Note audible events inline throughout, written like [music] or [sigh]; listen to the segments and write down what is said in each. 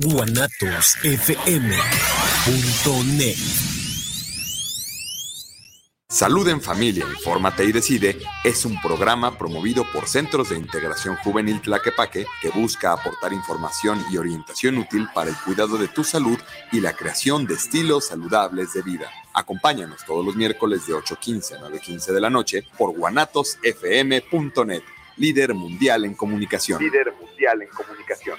guanatosfm.net. Salud en Familia, Infórmate y Decide es un programa promovido por Centros de Integración Juvenil Tlaquepaque que busca aportar información y orientación útil para el cuidado de tu salud y la creación de estilos saludables de vida. Acompáñanos todos los miércoles de 8.15 a 9.15 de la noche por guanatosfm.net, líder mundial en comunicación. Líder mundial en comunicación.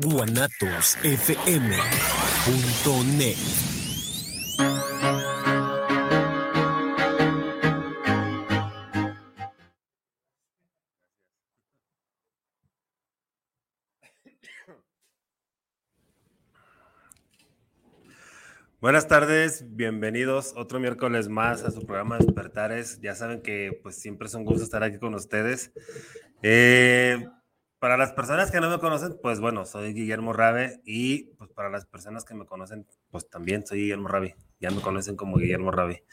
guanatosfm.net. Buenas tardes, bienvenidos otro miércoles más a su programa Despertares. Ya saben que pues siempre es un gusto estar aquí con ustedes. Eh, para las personas que no me conocen, pues bueno, soy Guillermo Rabe y pues para las personas que me conocen, pues también soy Guillermo Rabe. Ya me conocen como Guillermo Rabe.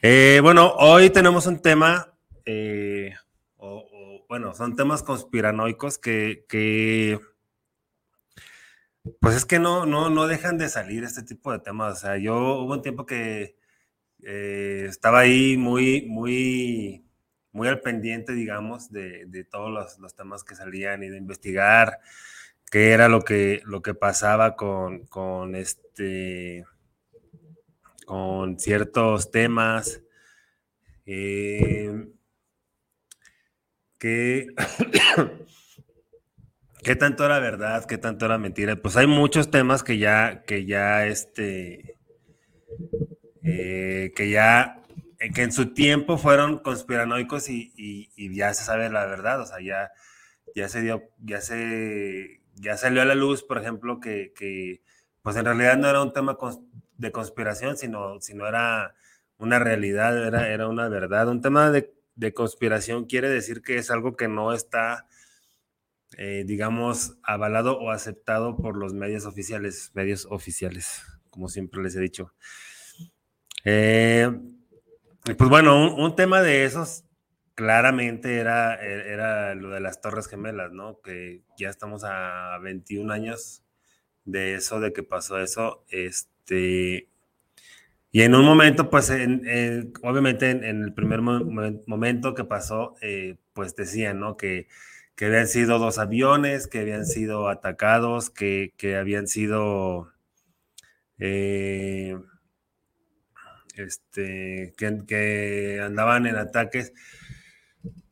Eh, bueno, hoy tenemos un tema, eh, o, o, bueno, son temas conspiranoicos que, que pues es que no, no, no dejan de salir este tipo de temas. O sea, yo hubo un tiempo que eh, estaba ahí muy, muy, muy al pendiente, digamos, de, de todos los, los, temas que salían y de investigar qué era lo que, lo que pasaba con, con este con ciertos temas. Eh, que [coughs] [coughs] ¿Qué tanto era verdad? ¿Qué tanto era mentira? Pues hay muchos temas que ya, que ya, este, eh, que ya, que en su tiempo fueron conspiranoicos y, y, y, ya se sabe la verdad, o sea, ya, ya se dio, ya se, ya salió a la luz, por ejemplo, que, que pues en realidad no era un tema de conspiración, sino, sino era una realidad, era, era una verdad. Un tema de, de conspiración quiere decir que es algo que no está eh, digamos, avalado o aceptado por los medios oficiales, medios oficiales, como siempre les he dicho. Eh, pues bueno, un, un, tema de esos claramente era, era lo de las Torres Gemelas, ¿no? Que ya estamos a 21 años de eso, de que pasó eso, este... Y en un momento, pues, en, en, obviamente en, en, el primer mo momento que pasó, eh, pues decían, ¿no? Que que habían sido dos aviones, que habían sido atacados, que, que habían sido eh, este, que, que, andaban en ataques,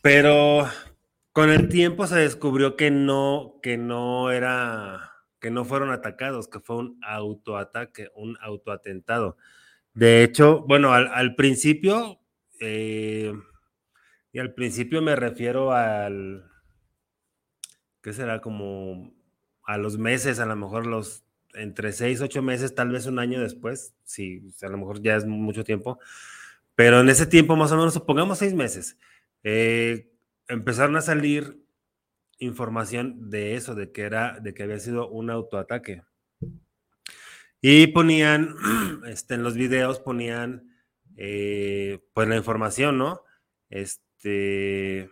pero con el tiempo se descubrió que no, que no era, que no fueron atacados, que fue un autoataque, un autoatentado. De hecho, bueno, al, principio, eh, y al principio me refiero al, ¿qué será? Como a los meses, a lo mejor los entre seis, ocho meses, tal vez un año después, sí, a lo mejor ya es mucho tiempo, pero en ese tiempo más o menos, supongamos seis meses, eh, empezaron a salir información de eso, de que era, de que había sido un autoataque. Y ponían, [clears throat] este, en los videos ponían, eh, pues la información, ¿no? Este,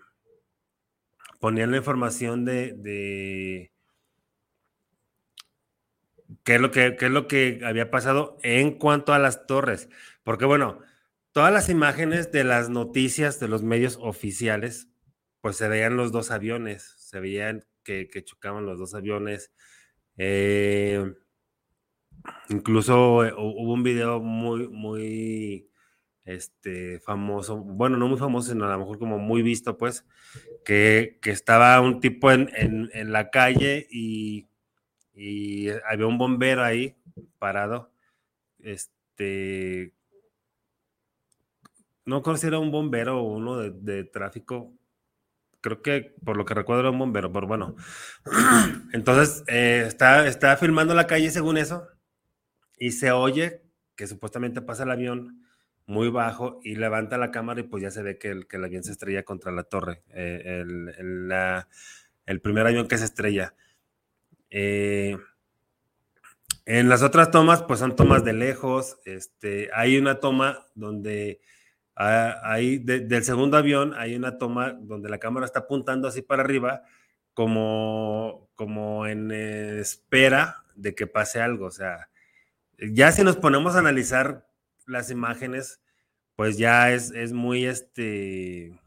ponían la información de, de qué, es lo que, qué es lo que había pasado en cuanto a las torres. Porque bueno, todas las imágenes de las noticias de los medios oficiales, pues se veían los dos aviones, se veían que, chocaban los dos aviones. Eh, incluso eh, hubo un video muy, muy este, famoso, bueno, no muy famoso, sino a lo mejor como muy visto, pues, que, estaba un tipo en, la calle y, había un bombero ahí parado, este, no conocía era un bombero o uno de, tráfico, creo que por lo que recuerdo era un bombero, pero bueno, [clears throat] entonces eh, está, está filmando la calle según eso y se oye que supuestamente pasa el avión muy bajo y levanta la cámara y pues ya se ve que el, que el avión se estrella contra la torre, eh, el, primer avión que se estrella. Eh, en las otras tomas, pues son tomas de lejos. Este, hay una toma donde hay del segundo avión, hay una toma donde la cámara está apuntando así para arriba, como, como en espera de que pase algo. O sea, ya si nos ponemos a analizar las imágenes, pues ya es, es muy este,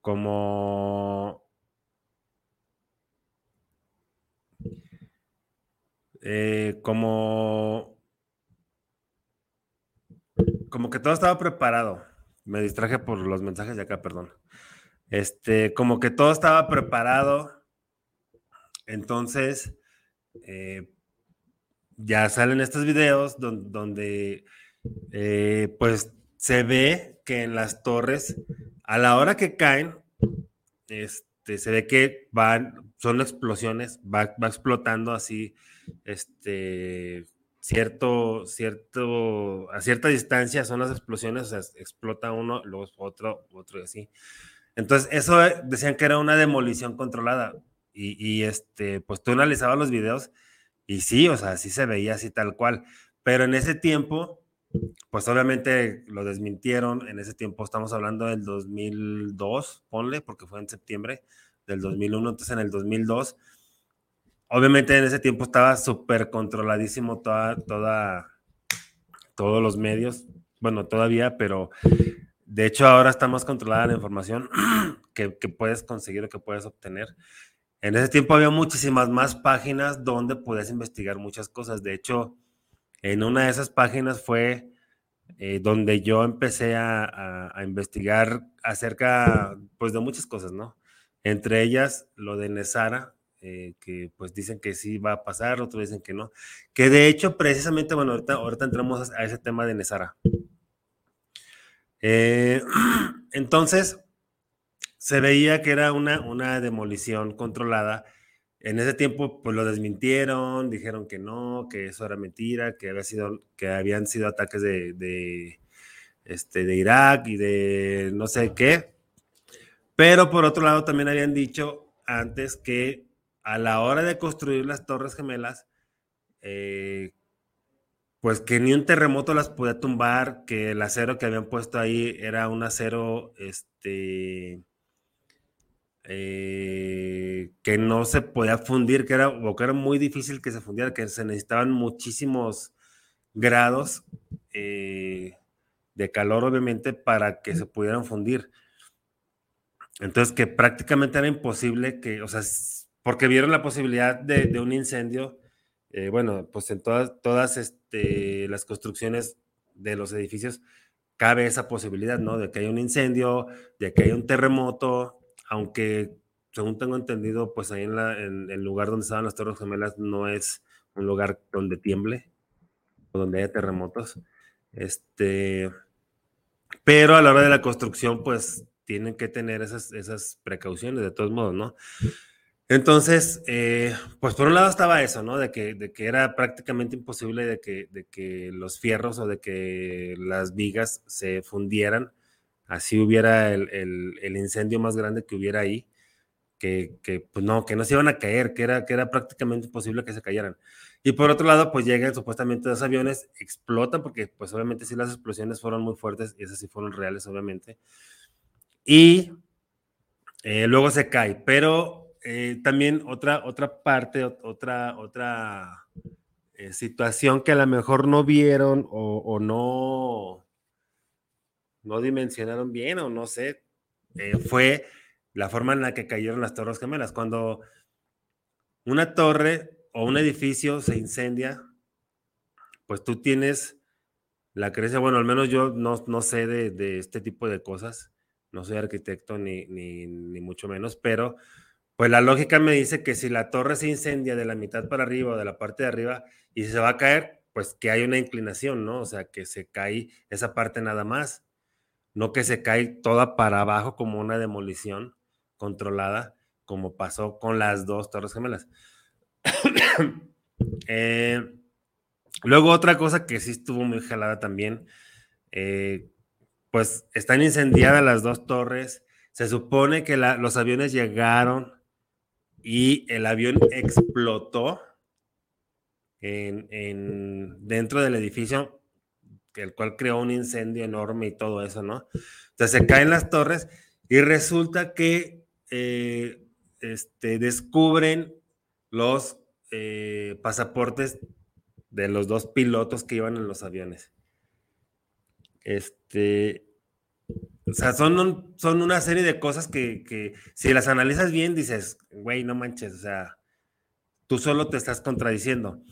como... Eh, como como que todo estaba preparado. Me distraje por los mensajes de acá, perdón. Este, como que todo estaba preparado. Entonces, eh, ya salen estos videos donde, eh, pues se ve que en las torres, a la hora que caen, este, se ve que van, son explosiones, va, explotando así, este, cierto, cierto, a cierta distancia son las explosiones, o explota uno, luego otro, otro y así. Entonces, eso decían que era una demolición controlada. Y, y este, pues tú analizabas los videos y sí, o sea, sí se veía así tal cual. Pero en ese tiempo, pues obviamente lo desmintieron. En ese tiempo estamos hablando del 2002, ponle, porque fue en septiembre del 2001. Entonces en el 2002, obviamente en ese tiempo estaba súper controladísimo toda, toda, todos los medios. Bueno, todavía, pero de hecho ahora está más controlada la información [clears throat] que, que puedes conseguir o que puedes obtener. En ese tiempo había muchísimas más páginas donde podías investigar muchas cosas. De hecho, en una de esas páginas fue eh, donde yo empecé a, investigar acerca pues, de muchas cosas, ¿no? Entre ellas lo de Nesara, eh, que pues dicen que sí va a pasar, otros dicen que no. Que de hecho, precisamente, bueno, ahorita, ahorita entramos a ese tema de Nesara. Eh, [clears throat] entonces, se veía que era una, una demolición controlada. En ese tiempo, pues lo desmintieron, dijeron que no, que eso era mentira, que, había sido, que habían sido ataques de, este, de Irak y de no sé qué. Pero por otro lado, también habían dicho antes que a la hora de construir las Torres Gemelas, eh, pues que ni un terremoto las podía tumbar, que el acero que habían puesto ahí era un acero, este, eh, que no se podía fundir, que era, o que era muy difícil que se fundiera, que se necesitaban muchísimos grados eh, de calor, obviamente, para que se pudieran fundir. Entonces, que prácticamente era imposible que, o sea, porque vieron la posibilidad de, un incendio, eh, bueno, pues en todas, todas este, las construcciones de los edificios cabe esa posibilidad, ¿no? De que haya un incendio, de que haya un terremoto, aunque según tengo entendido, pues ahí en, el lugar donde estaban las Torres Gemelas no es un lugar donde tiemble o donde haya terremotos. Este, pero a la hora de la construcción, pues tienen que tener esas, esas precauciones de todos modos, ¿no? Entonces, eh, pues por un lado estaba eso, ¿no? De que, de que era prácticamente imposible de que, de que los fierros o de que las vigas se fundieran así hubiera el, incendio más grande que hubiera ahí, que, pues no, que no se iban a caer, que era, que era prácticamente imposible que se cayeran. Y por otro lado, pues llegan supuestamente dos aviones, explotan, porque pues obviamente sí las explosiones fueron muy fuertes, y esas sí fueron reales, obviamente. Y eh, luego se cae, pero eh, también otra, otra parte, otra, otra eh, situación que a lo mejor no vieron o no no dimensionaron bien o no sé, eh, fue la forma en la que cayeron las torres gemelas. Cuando una torre o un edificio se incendia, pues tú tienes la creencia, bueno, al menos yo no, no sé de, de, este tipo de cosas, no soy arquitecto ni, ni, ni, mucho menos, pero pues la lógica me dice que si la torre se incendia de la mitad para arriba o de la parte de arriba y se va a caer, pues que hay una inclinación, ¿no? O sea, que se cae esa parte nada más, no que se cae toda para abajo como una demolición controlada, como pasó con las dos torres gemelas. [coughs] eh, luego otra cosa que sí estuvo muy jalada también, eh, pues están incendiadas las dos torres, se supone que los aviones llegaron y el avión explotó en, dentro del edificio, el cual creó un incendio enorme y todo eso, ¿no? Entonces se caen las torres y resulta que eh, este, descubren los eh, pasaportes de los dos pilotos que iban en los aviones. Este, o sea, son, son una serie de cosas que, que si las analizas bien dices, güey, no manches, o sea, tú solo te estás contradiciendo.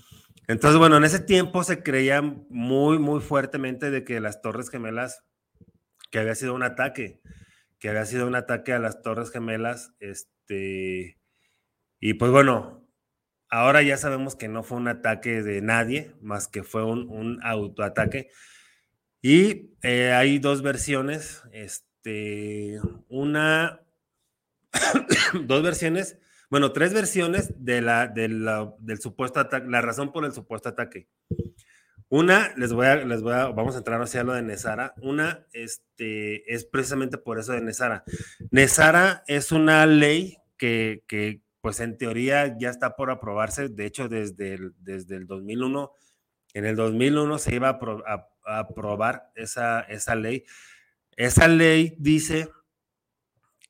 Entonces, bueno, en ese tiempo se creía muy, muy fuertemente de que las Torres Gemelas, que había sido un ataque, que había sido un ataque a las Torres Gemelas, este, y pues bueno, ahora ya sabemos que no fue un ataque de nadie, más que fue un, un autoataque. Y eh, hay dos versiones, este, una, [coughs] dos versiones bueno, tres versiones de la, de la, del supuesto ataque, la razón por el supuesto ataque. Una, les voy a, les voy a, vamos a entrar hacia lo de Nesara. Una, este, es precisamente por eso de Nesara. Nesara es una ley que, que, pues en teoría ya está por aprobarse. De hecho, desde el, desde el 2001, en el 2001 se iba a aprobar esa, esa ley. Esa ley dice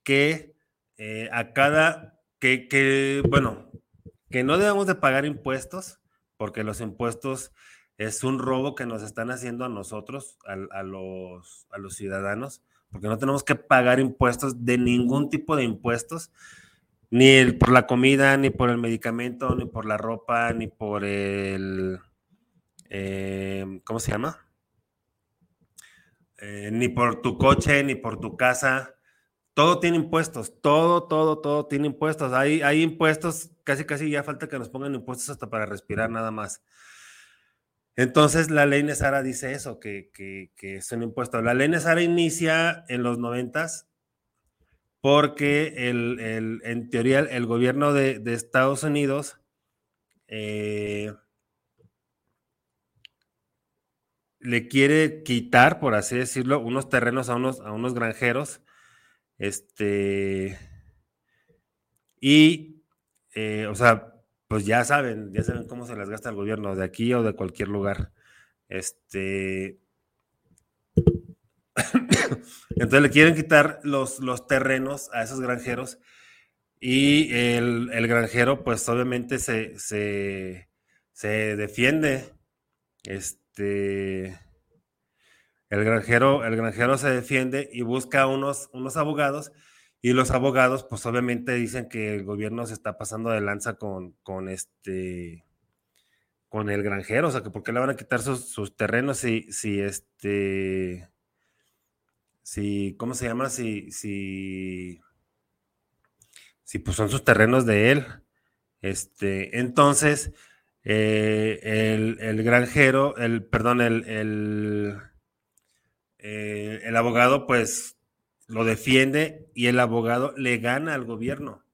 que eh, a cada que, bueno, que no debemos de pagar impuestos, porque los impuestos es un robo que nos están haciendo a nosotros, a, los, a los ciudadanos, porque no tenemos que pagar impuestos de ningún tipo de impuestos, ni por la comida, ni por el medicamento, ni por la ropa, ni por el, eh, ¿cómo se llama? Eh, ni por tu coche, ni por tu casa todo tiene impuestos, todo, todo, todo tiene impuestos. Hay, hay impuestos, casi, casi ya falta que nos pongan impuestos hasta para respirar nada más. Entonces, la ley Nesara dice eso, que, que, que es un impuesto. La ley Nesara inicia en los noventas porque el, el, en teoría el gobierno de, de Estados Unidos eh, le quiere quitar, por así decirlo, unos terrenos a unos, a unos granjeros este. Y, eh, o sea, pues ya saben, ya saben cómo se las gasta el gobierno, de aquí o de cualquier lugar. Este. [coughs] Entonces le quieren quitar los, los terrenos a esos granjeros y el, el granjero, pues obviamente se, se, se defiende. Este el granjero, el granjero se defiende y busca unos, unos abogados y los abogados pues obviamente dicen que el gobierno se está pasando de lanza con, con este con el granjero, o sea, que por qué le van a quitar sus, sus terrenos si, si este si, ¿cómo se llama? Si, si, si pues son sus terrenos de él. Este, entonces, eh, el, el, granjero, el, perdón, el, el eh, el abogado pues lo defiende y el abogado le gana al gobierno.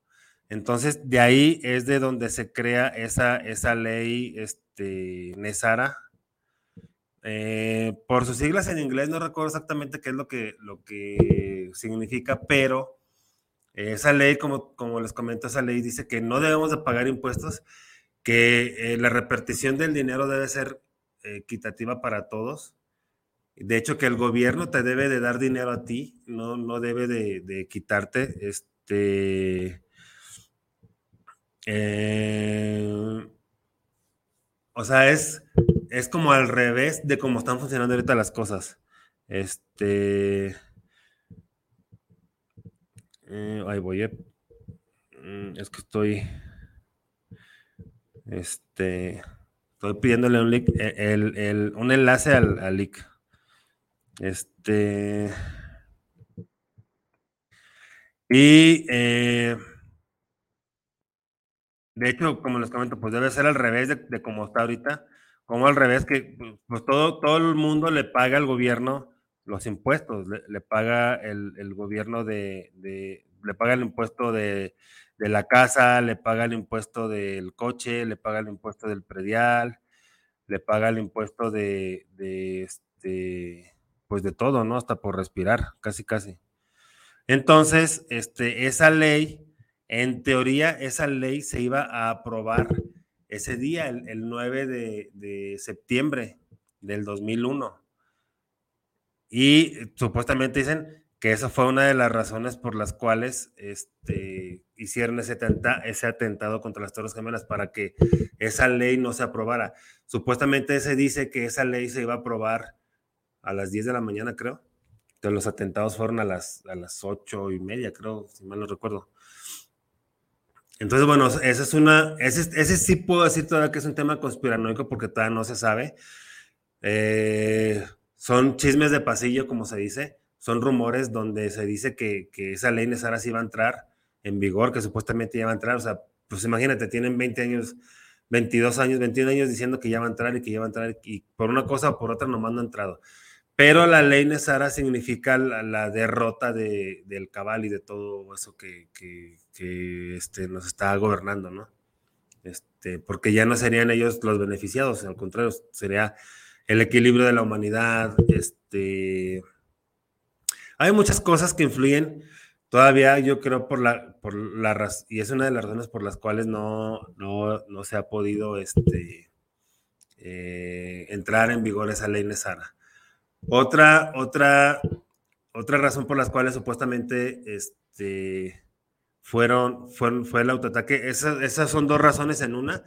Entonces, de ahí es de donde se crea esa, esa ley este, Nesara. Eh, por sus siglas en inglés, no recuerdo exactamente qué es lo que, lo que significa, pero esa ley, como, como les comento, esa ley dice que no debemos de pagar impuestos, que eh, la repartición del dinero debe ser equitativa para todos de hecho, que el gobierno te debe de dar dinero a ti, no, no debe de, quitarte. Este. Eh, o sea, es, es como al revés de cómo están funcionando ahorita las cosas. Este. Eh, ahí voy, eh. Mm, es que estoy. Este. Estoy pidiéndole un link, eh, el, un enlace al, al link. Este. Y eh, de hecho, como les comento, pues debe ser al revés de, de como está ahorita, como al revés, que pues todo, todo el mundo le paga al gobierno los impuestos, le, paga el, gobierno de, le paga el impuesto de, la casa, le paga el impuesto del coche, le paga el impuesto del predial, le paga el impuesto de, de este, pues de todo, ¿no? Hasta por respirar, casi, casi. Entonces, este, esa ley, en teoría, esa ley se iba a aprobar ese día, el, 9 de, septiembre del 2001. Y supuestamente dicen que esa fue una de las razones por las cuales este, hicieron ese, ese atentado contra las Torres Gemelas, para que esa ley no se aprobara. Supuestamente se dice que esa ley se iba a aprobar a las 10 de la mañana, creo los atentados fueron a las, a las ocho y media, creo, si mal no recuerdo. Entonces, bueno, esa es una, ese, ese sí puedo decir todavía que es un tema conspiranoico porque todavía no se sabe. Eh, son chismes de pasillo, como se dice, son rumores donde se dice que, que esa ley Nesara sí va a entrar en vigor, que supuestamente ya va a entrar. O sea, pues imagínate, tienen 20 años, 22 años, 21 años diciendo que ya va a entrar y que ya va a entrar y por una cosa o por otra nomás no ha entrado. Pero la ley Nesara significa la, derrota de, del cabal y de todo eso que, este, nos está gobernando, ¿no? Este, porque ya no serían ellos los beneficiados, al contrario, sería el equilibrio de la humanidad. Este, hay muchas cosas que influyen todavía, yo creo, por la, por la y es una de las razones por las cuales no, no, no se ha podido este, eh, entrar en vigor esa ley Nesara. Otra, otra, otra razón por las cuales supuestamente este, fueron, fue el autoataque, esas, esas son dos razones en una.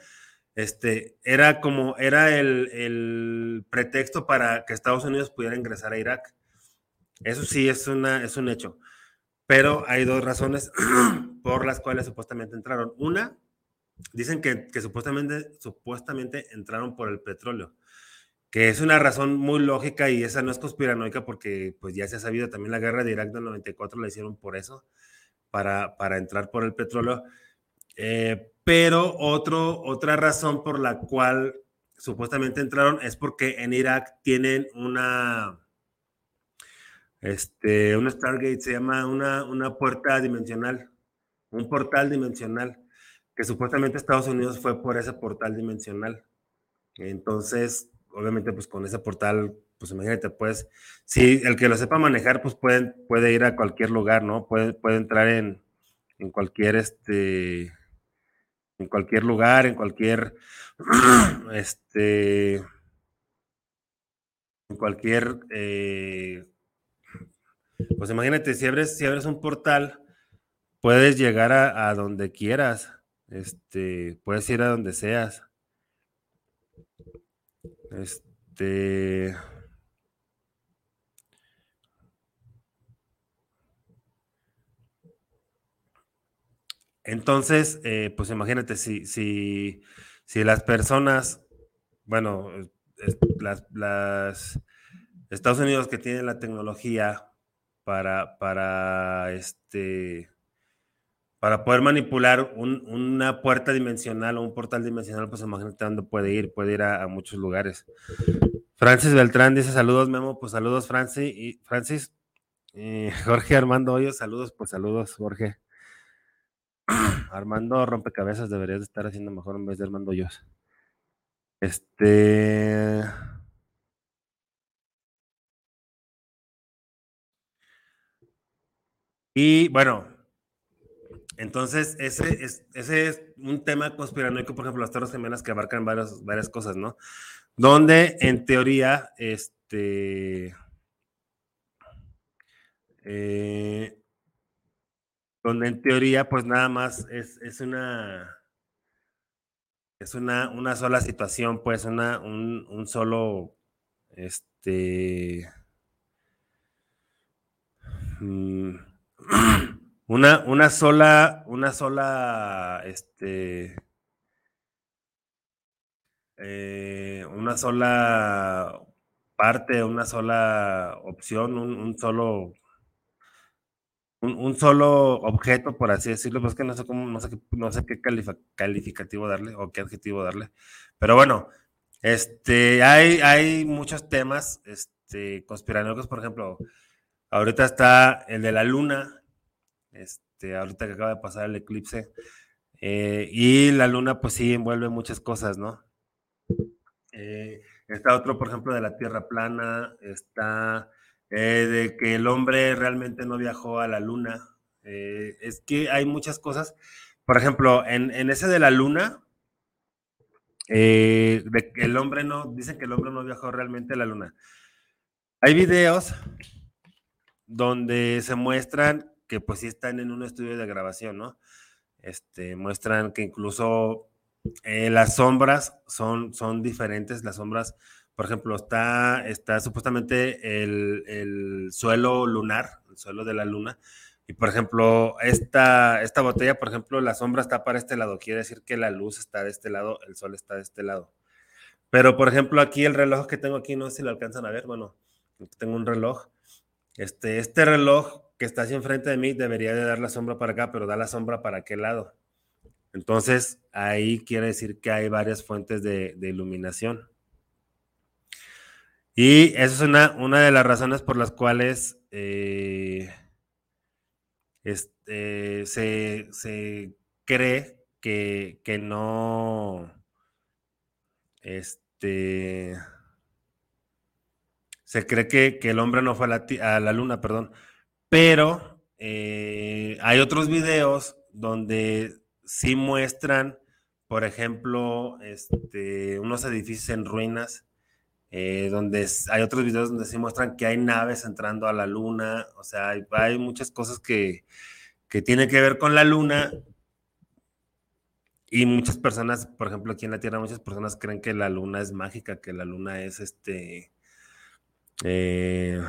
Este, era como, era el, el, pretexto para que Estados Unidos pudiera ingresar a Irak. Eso sí es, una, es un hecho. Pero hay dos razones [clears throat] por las cuales supuestamente entraron. Una, dicen que, que supuestamente, supuestamente entraron por el petróleo que es una razón muy lógica y esa no es conspiranoica porque pues ya se ha sabido también la guerra de Irak del 94 la hicieron por eso, para, para entrar por el petróleo. Eh, pero otro, otra razón por la cual supuestamente entraron es porque en Irak tienen una, este, un Stargate, se llama una, una puerta dimensional, un portal dimensional, que supuestamente Estados Unidos fue por ese portal dimensional. Entonces, obviamente pues con ese portal, pues imagínate, pues, si el que lo sepa manejar, pues puede, puede ir a cualquier lugar, ¿no? Puede, puede entrar en, en cualquier, este, en cualquier lugar, en cualquier, [clears throat] este, en cualquier, eh, pues imagínate, si abres, si abres un portal, puedes llegar a, a donde quieras, este, puedes ir a donde seas. Este. Entonces, eh, pues imagínate si, si, si, las personas, bueno, las, Estados Unidos que tienen la tecnología para, para este para poder manipular una puerta dimensional o un portal dimensional, pues imagínate dónde puede ir, puede ir a, muchos lugares. Francis Beltrán dice saludos, Memo, pues saludos, Francis. Y Francis, [laughs] Jorge Armando Hoyos, saludos, pues saludos, Jorge. [clears throat] Armando Rompecabezas deberías de estar haciendo mejor en vez de Armando Hoyos. Este. Y bueno, entonces, ese es, ese es un tema conspiranoico, por ejemplo, las Torres Gemelas que abarcan varias, varias cosas, ¿no? Donde en teoría, este. Eh, donde en teoría, pues nada más es, es una. Es una, una sola situación, pues, una, un, solo. Este mm, [clears throat] una, una sola, una sola, este, eh, una sola parte, una sola opción, un, solo un, solo objeto, por así decirlo, pues que no sé cómo, no sé, no sé qué calificativo darle o qué adjetivo darle. Pero bueno, este, hay, hay muchos temas, este, conspiranoicos, por ejemplo, ahorita está el de la luna, este, ahorita que acaba de pasar el eclipse, eh, y la luna, pues sí, envuelve muchas cosas, ¿no? Eh, está otro, por ejemplo, de la Tierra plana, está eh, de que el hombre realmente no viajó a la luna. Es que hay muchas cosas. Por ejemplo, en, ese de la luna, de que el hombre no, dicen que el hombre no viajó realmente a la luna. Hay videos donde se muestran que pues sí están en un estudio de grabación, ¿no? Este, muestran que incluso eh, las sombras son, son diferentes. Las sombras, por ejemplo, está, está supuestamente el, suelo lunar, el suelo de la luna. Y por ejemplo, esta, esta botella, por ejemplo, la sombra está para este lado. Quiere decir que la luz está de este lado, el sol está de este lado. Pero por ejemplo, aquí el reloj que tengo aquí, no sé si lo alcanzan a ver. Bueno, tengo un reloj. Este, este reloj que está así enfrente de mí debería de dar la sombra para acá, pero da la sombra para qué lado. Entonces, ahí quiere decir que hay varias fuentes de, iluminación. Y esa es una, una, de las razones por las cuales eh, este, se, cree que, no, este, se cree que, el hombre no fue a la, luna, perdón, pero eh, hay otros videos donde sí muestran, por ejemplo, este, unos edificios en ruinas, eh, donde hay otros videos donde sí muestran que hay naves entrando a la luna, o sea, hay, muchas cosas que, que tienen que ver con la luna. Y muchas personas, por ejemplo, aquí en la Tierra, muchas personas creen que la luna es mágica, que la luna es este, eh,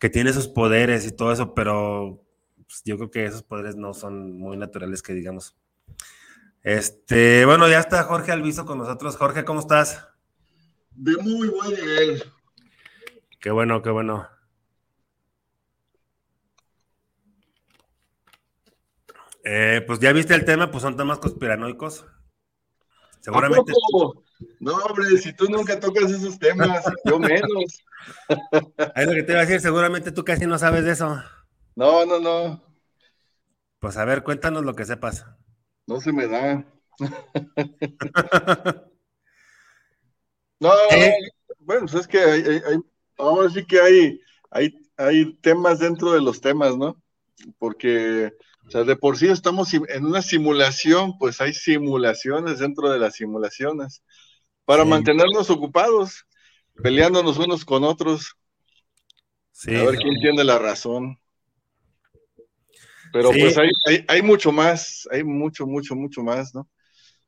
que tiene sus poderes y todo eso, pero pues, yo creo que esos poderes no son muy naturales, que digamos. Este, bueno, ya está Jorge Alviso con nosotros. Jorge, ¿cómo estás? De muy buen nivel. Qué bueno, qué bueno. Eh, pues ya viste el tema, pues son temas conspiranoicos. Seguramente. No, hombre, si tú nunca tocas esos temas, yo menos. Es lo que te iba a decir, seguramente tú casi no sabes de eso. No, no, no. Pues a ver, cuéntanos lo que sepas. No se me da. [laughs] no, bueno, pues es que hay, ahora sí que hay, hay, hay temas dentro de los temas, ¿no? Porque, o sea, de por sí estamos en una simulación, pues hay simulaciones dentro de las simulaciones para mantenernos ocupados, peleándonos unos con otros. Sí. A ver quién tiene la razón. Pero pues hay, hay, mucho más, hay mucho, mucho, mucho más, ¿no?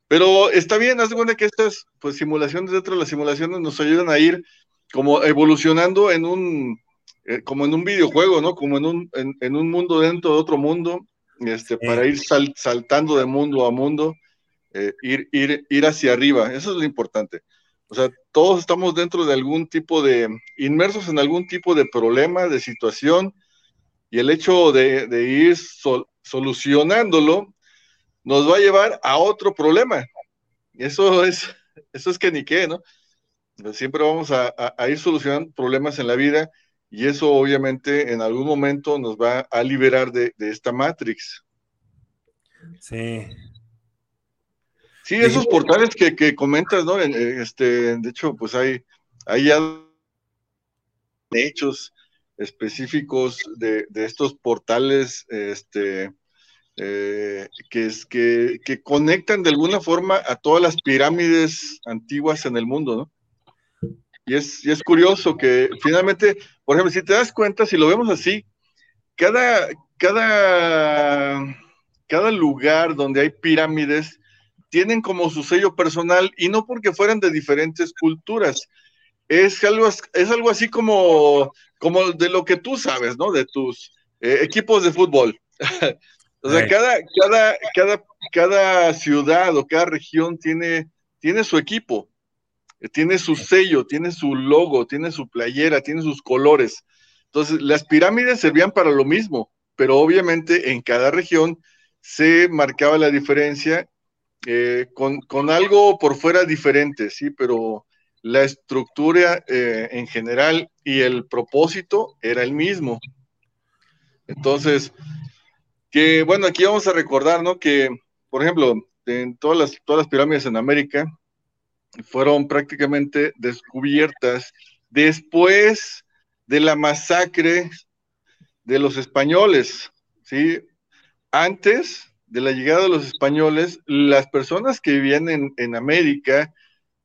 Pero está bien, haz de cuenta que estas pues, simulaciones dentro de las simulaciones nos ayudan a ir como evolucionando en un, eh, como en un videojuego, ¿no? Como en un, en, un mundo dentro de otro mundo, este, para ir saltando de mundo a mundo, eh, ir, ir, ir hacia arriba, eso es lo importante. O sea, todos estamos dentro de algún tipo de, inmersos en algún tipo de problema, de situación, y el hecho de, ir solucionándolo nos va a llevar a otro problema. Eso es, eso es que ni qué, ¿no? Siempre vamos a, ir solucionando problemas en la vida y eso obviamente en algún momento nos va a liberar de, esta Matrix. Sí. Sí, esos portales que, comentas, ¿no? Este, de hecho, pues hay, hay ya hechos específicos de, estos portales este, eh, que, es, que, conectan de alguna forma a todas las pirámides antiguas en el mundo, ¿no? Y es, y es curioso que finalmente, por ejemplo, si te das cuenta, si lo vemos así, cada, cada, cada lugar donde hay pirámides tienen como su sello personal y no porque fueran de diferentes culturas, es algo, es algo así como, como de lo que tú sabes, ¿no? De tus, eh, equipos de fútbol. [laughs] o sea, cada, cada, cada, cada ciudad o cada región tiene, tiene su equipo, tiene su sello, tiene su logo, tiene su playera, tiene sus colores. Entonces, las pirámides servían para lo mismo, pero obviamente en cada región se marcaba la diferencia eh, con, con, algo por fuera diferente, sí, pero la estructura eh, en general y el propósito era el mismo. Entonces, que bueno, aquí vamos a recordar, ¿no? Que, por ejemplo, en todas las, todas las pirámides en América fueron prácticamente descubiertas después de la masacre de los españoles, ¿sí? Antes de la llegada de los españoles, las personas que vivían en, en América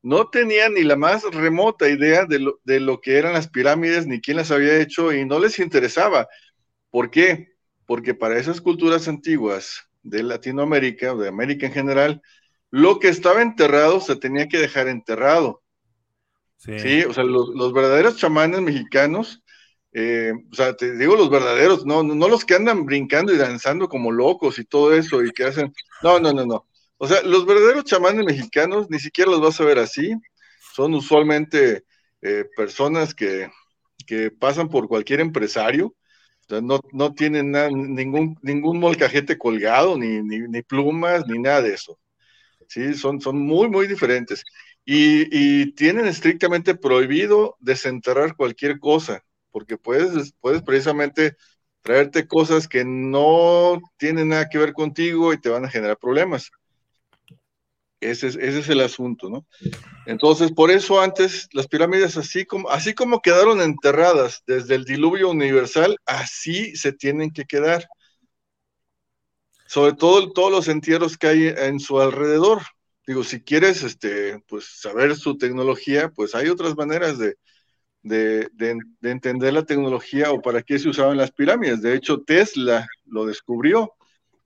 no tenían ni la más remota idea de lo, de lo, que eran las pirámides, ni quién las había hecho, y no les interesaba. ¿Por qué? Porque para esas culturas antiguas de Latinoamérica, o de América en general, lo que estaba enterrado se tenía que dejar enterrado. Sí, o sea, los, los, verdaderos chamanes mexicanos, eh, o sea, te digo los verdaderos, no, no los que andan brincando y danzando como locos y todo eso y que hacen, no, no, no, no. O sea, los verdaderos chamanes mexicanos ni siquiera los vas a ver así. Son usualmente eh, personas que, que, pasan por cualquier empresario. O sea, no, no, tienen nada, ningún, ningún molcajete colgado, ni, ni, plumas, ni nada de eso. Sí, son, son muy, muy diferentes. Y, y, tienen estrictamente prohibido desenterrar cualquier cosa, porque puedes, puedes precisamente traerte cosas que no tienen nada que ver contigo y te van a generar problemas. Ese es, ese es, el asunto, ¿no? Entonces, por eso antes las pirámides, así como, así como quedaron enterradas desde el diluvio universal, así se tienen que quedar. Sobre todo todos los entierros que hay en su alrededor. Digo, si quieres este, pues, saber su tecnología, pues hay otras maneras de, de, de, de entender la tecnología o para qué se usaban las pirámides. De hecho, Tesla lo descubrió.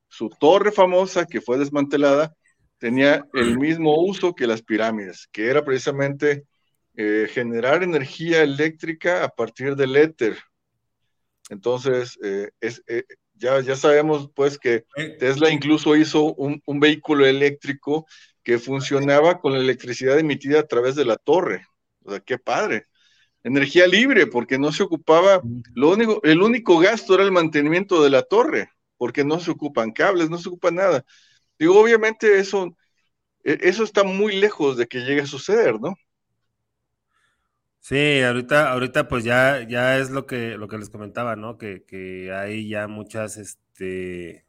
Su torre famosa que fue desmantelada tenía el mismo uso que las pirámides, que era precisamente eh, generar energía eléctrica a partir del éter. Entonces, eh, es, eh, ya, ya sabemos pues que Tesla incluso hizo un, un, vehículo eléctrico que funcionaba con la electricidad emitida a través de la torre. O sea, qué padre. Energía libre, porque no se ocupaba, lo único, el único gasto era el mantenimiento de la torre, porque no se ocupan cables, no se ocupa nada. Digo, obviamente eso, e, eso está muy lejos de que llegue a suceder, ¿no? Sí, ahorita, ahorita pues ya, ya es lo que, lo que les comentaba, ¿no? Que, que hay ya muchas, este,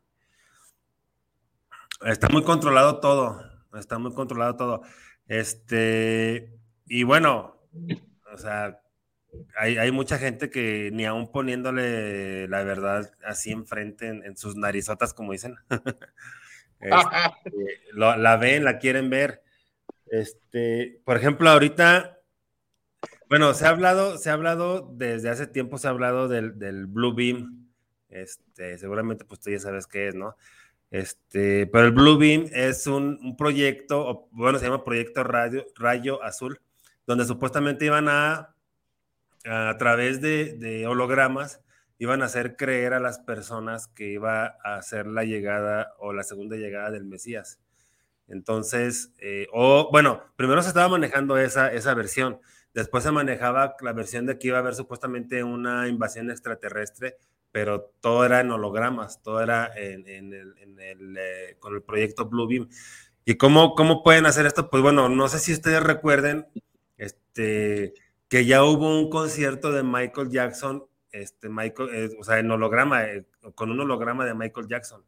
está muy controlado todo, está muy controlado todo. Este, y bueno, o sea, hay, mucha gente que ni aún poniéndole la verdad así enfrente en, sus narizotas, como dicen, [laughs] Este, la ven, la quieren ver. Este, por ejemplo, ahorita, bueno, se ha hablado, se ha hablado desde hace tiempo, se ha hablado del, del Blue Beam. Este, seguramente, pues tú ya sabes qué es, ¿no? Este, pero el Blue Beam es un, un proyecto, bueno, se llama Proyecto Radio, Rayo Azul, donde supuestamente iban a, a través de, hologramas, iban a hacer creer a las personas que iba a hacer la llegada o la segunda llegada del Mesías. Entonces, eh, o bueno, primero se estaba manejando esa, esa versión, después se manejaba la versión de que iba a haber supuestamente una invasión extraterrestre, pero todo era en hologramas, todo era en el eh, con el proyecto Blue Beam. ¿Y cómo, cómo pueden hacer esto? Pues bueno, no sé si ustedes recuerden este, que ya hubo un concierto de Michael Jackson este Michael, eh, o sea, en holograma, eh, con un holograma de Michael Jackson.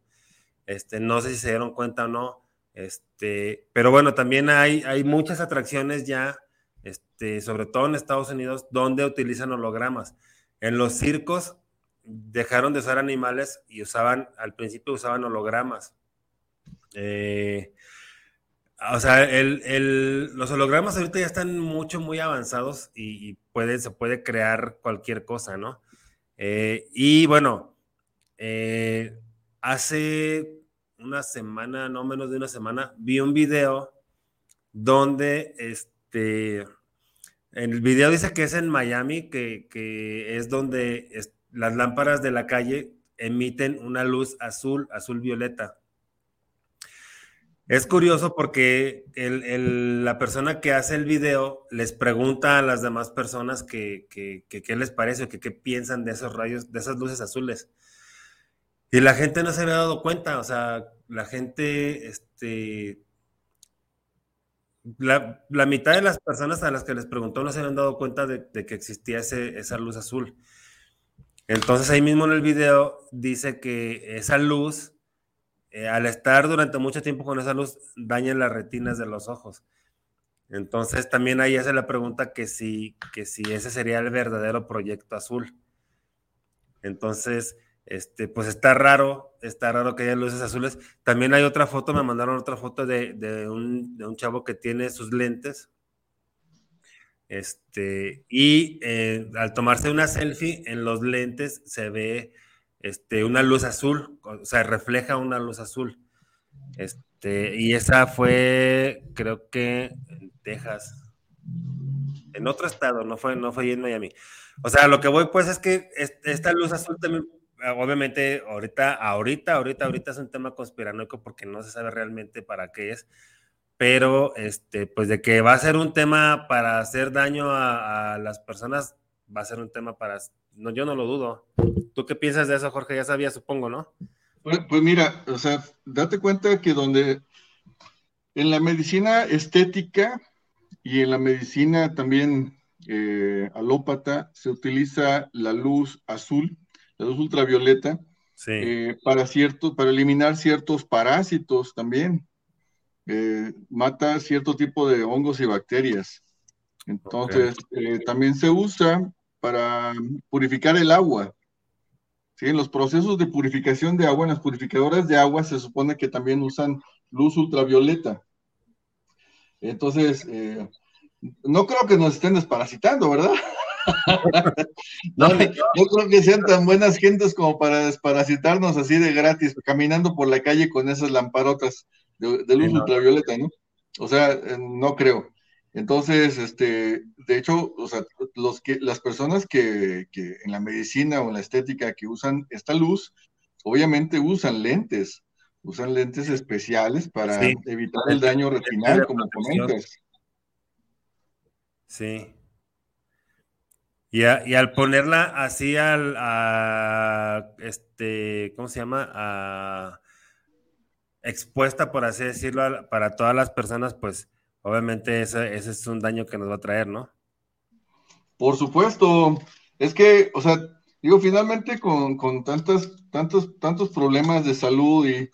Este, no sé si se dieron cuenta o no, este, pero bueno, también hay, hay muchas atracciones ya, este, sobre todo en Estados Unidos, donde utilizan hologramas. En los circos dejaron de usar animales y usaban, al principio usaban hologramas. Eh, o sea, el, el, los hologramas ahorita ya están mucho, muy avanzados y, puede, se puede crear cualquier cosa, ¿no? Eh, y bueno, eh, hace una semana, no menos de una semana, vi un video donde este, el video dice que es en Miami, que, que es donde las lámparas de la calle emiten una luz azul, azul violeta. Es curioso porque la persona que hace el video les pregunta a las demás personas qué les parece o qué piensan de esos rayos, de esas luces azules. Y la gente no se había dado cuenta, o sea, la gente, este, la, mitad de las personas a las que les preguntó no se habían dado cuenta de, que existía esa luz azul. Entonces ahí mismo en el video dice que esa luz eh, al estar durante mucho tiempo con esa luz, daña las retinas de los ojos. Entonces también ahí hace la pregunta que si, que si ese sería el verdadero proyecto azul. Entonces, este, pues está raro, está raro que haya luces azules. También hay otra foto, me mandaron otra foto de, un, de un, chavo que tiene sus lentes. Este, y eh, al tomarse una selfie en los lentes se ve este, una luz azul, o sea, refleja una luz azul. Este, y esa fue, creo que en Texas, en otro estado, no fue, no fue en Miami. O sea, lo que voy pues es que esta luz azul también, obviamente, ahorita, ahorita, ahorita, ahorita es un tema conspiranoico porque no se sabe realmente para qué es, pero este, pues de que va a ser un tema para hacer daño a, a las personas, va a ser un tema para no, yo no lo dudo. ¿Tú qué piensas de eso, Jorge? Ya sabía, supongo, ¿no? Pues, pues, mira, o sea, date cuenta que donde en la medicina estética y en la medicina también eh, alópata se utiliza la luz azul, la luz ultravioleta, eh, para cierto, para eliminar ciertos parásitos también. Eh, mata cierto tipo de hongos y bacterias. Entonces, también se usa para purificar el agua. ¿Sí? En los procesos de purificación de agua, en las purificadoras de agua, se supone que también usan luz ultravioleta. Entonces, eh, no creo que nos estén desparasitando, ¿verdad? [laughs] [laughs] no, creo que sean tan buenas gentes como para desparasitarnos así de gratis, caminando por la calle con esas lamparotas de, luz ultravioleta, ¿no? O sea, eh, no creo. Entonces, este, de hecho, o sea, los que, las personas que, en la medicina o en la estética que usan esta luz, obviamente usan lentes, usan lentes especiales para evitar el daño retinal, como comentas. Sí. Y, al ponerla así al, a, este, ¿cómo se llama? A, expuesta, por así decirlo, para todas las personas, pues obviamente ese, es un daño que nos va a traer, ¿no? Por supuesto, es que, o sea, digo, finalmente con, con tantas, tantos, tantos problemas de salud y,